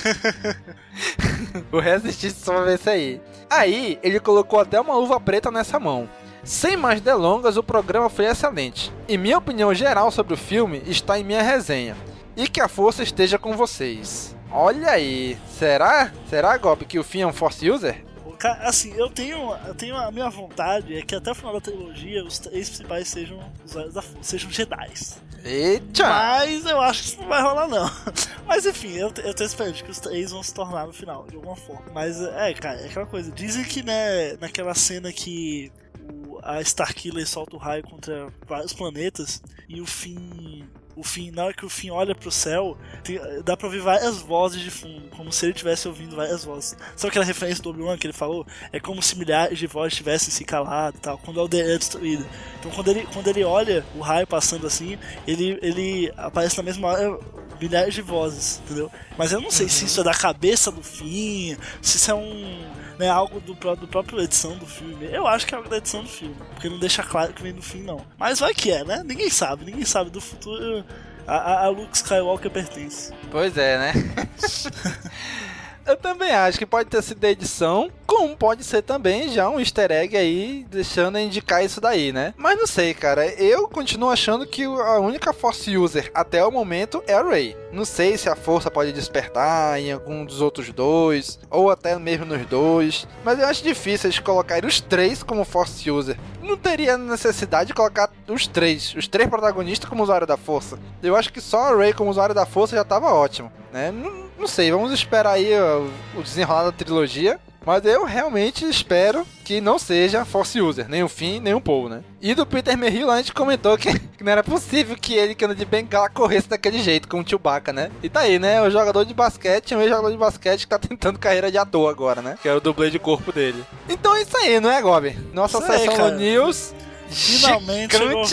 vou reassistir só pra ver isso aí. Aí, ele colocou até uma luva preta nessa mão. Sem mais delongas, o programa foi excelente. E minha opinião geral sobre o filme está em minha resenha. E que a força esteja com vocês. Olha aí, será? Será, Gob, que o Finn é um Force User? Assim, eu tenho, eu tenho a minha vontade é que até o final da trilogia os três principais sejam usuários da força, sejam Jedi. Eita! Mas eu acho que isso não vai rolar, não. Mas enfim, eu, eu tô esperando que os três vão se tornar no final, de alguma forma. Mas é, cara, é aquela coisa. Dizem que, né, naquela cena que o, a Starkiller solta o raio contra vários planetas e o fim o fim, na hora que o fim olha pro céu, tem, dá pra ouvir várias vozes de fundo, como se ele estivesse ouvindo várias vozes. Sabe aquela referência do Obi-Wan que ele falou? É como se milhares de vozes tivessem se calado e tal, quando a aldeia é destruída. Então quando ele, quando ele olha o raio passando assim, ele, ele aparece na mesma hora milhares de vozes, entendeu? Mas eu não sei uhum. se isso é da cabeça do fim, se isso é um né, algo do, do próprio edição do filme. Eu acho que é algo da edição do filme, porque não deixa claro que vem do fim, não. Mas vai que é, né? Ninguém sabe, ninguém sabe do futuro. A, a, a Luke Skywalker pertence. Pois é, né? Eu também acho que pode ter sido da edição, como pode ser também já um easter egg aí, deixando indicar isso daí, né? Mas não sei, cara. Eu continuo achando que a única Force User até o momento é a Rey. Não sei se a força pode despertar em algum dos outros dois, ou até mesmo nos dois. Mas eu acho difícil eles colocarem os três como Force User. Não teria necessidade de colocar os três, os três protagonistas como usuário da força. Eu acho que só a Rey como usuário da força já tava ótimo, né? Não, não sei, vamos esperar aí o desenrolar da trilogia. Mas eu realmente espero que não seja Force User, nem o Finn, nem o Paul, né? E do Peter Merrill, a gente comentou que, que, não era possível que ele, que anda de bengala, corresse daquele jeito, com o Chewbacca, né? E tá aí, né? O jogador de basquete, um ex-jogador de basquete que tá tentando carreira de ator agora, né? Que é o dublê de corpo dele. Então é isso aí, não é, Gob? Nossa isso sessão aí, News... Finalmente chegou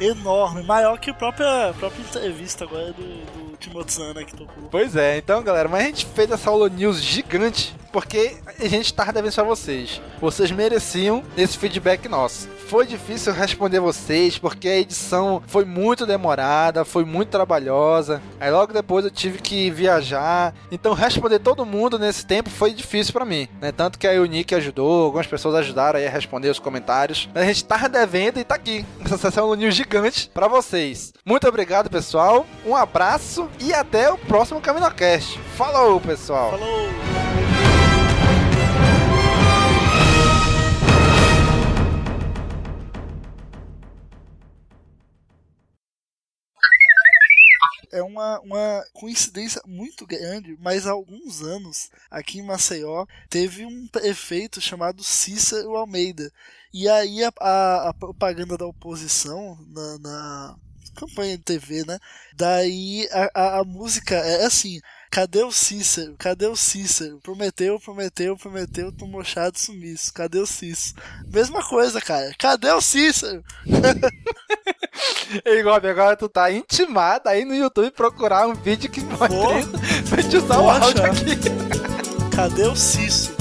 Enorme, maior que a própria, própria entrevista agora do, do Timotzana que tocou. Pois é, então galera, mas a gente fez essa Holo News gigante porque a gente tava devendo pra vocês. Vocês mereciam esse feedback nosso. Foi difícil responder vocês porque a edição foi muito demorada, foi muito trabalhosa. Aí logo depois eu tive que viajar. Então responder todo mundo nesse tempo foi difícil para mim, né? Tanto que aí o Nick ajudou, algumas pessoas ajudaram aí a responder os comentários. Mas a gente tava devendo e tá aqui. Essa sessão News gigante para vocês. Muito obrigado, pessoal. Um abraço e até o próximo CaminoCast. Falou, pessoal. Falou. É uma, uma coincidência muito grande, mas há alguns anos, aqui em Maceió, teve um prefeito chamado Cícero Almeida. E aí a, a, a propaganda da oposição na, na campanha de TV, né? Daí a, a, a música é assim. Cadê o Cícero? Cadê o Cícero? Prometeu, prometeu, prometeu, tomou chá de sumiço. Cadê o Cícero? Mesma coisa, cara. Cadê o Cícero? Ei, Gob, agora tu tá intimado aí no YouTube procurar um vídeo que mostre pra te usar o áudio aqui. Cadê o Cícero?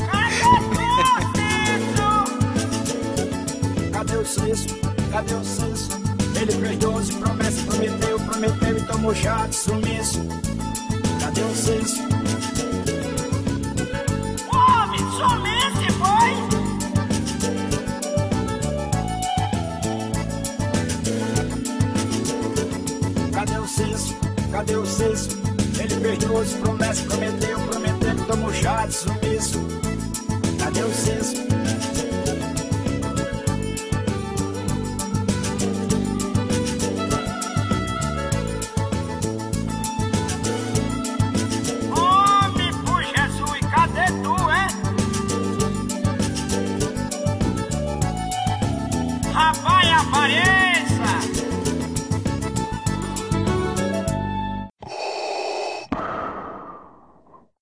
Cadê o Cícero? Cadê o Cícero? Ele fez doze promessas, prometeu, prometeu e tomou chá de sumiço. Cadê o Cícero? Homem, sumiço foi? Cadê o Cícero? Cadê o Cícero? Ele fez doze promessas, prometeu, prometeu e tomou chá de sumiço. Cadê o Cícero? Apareça!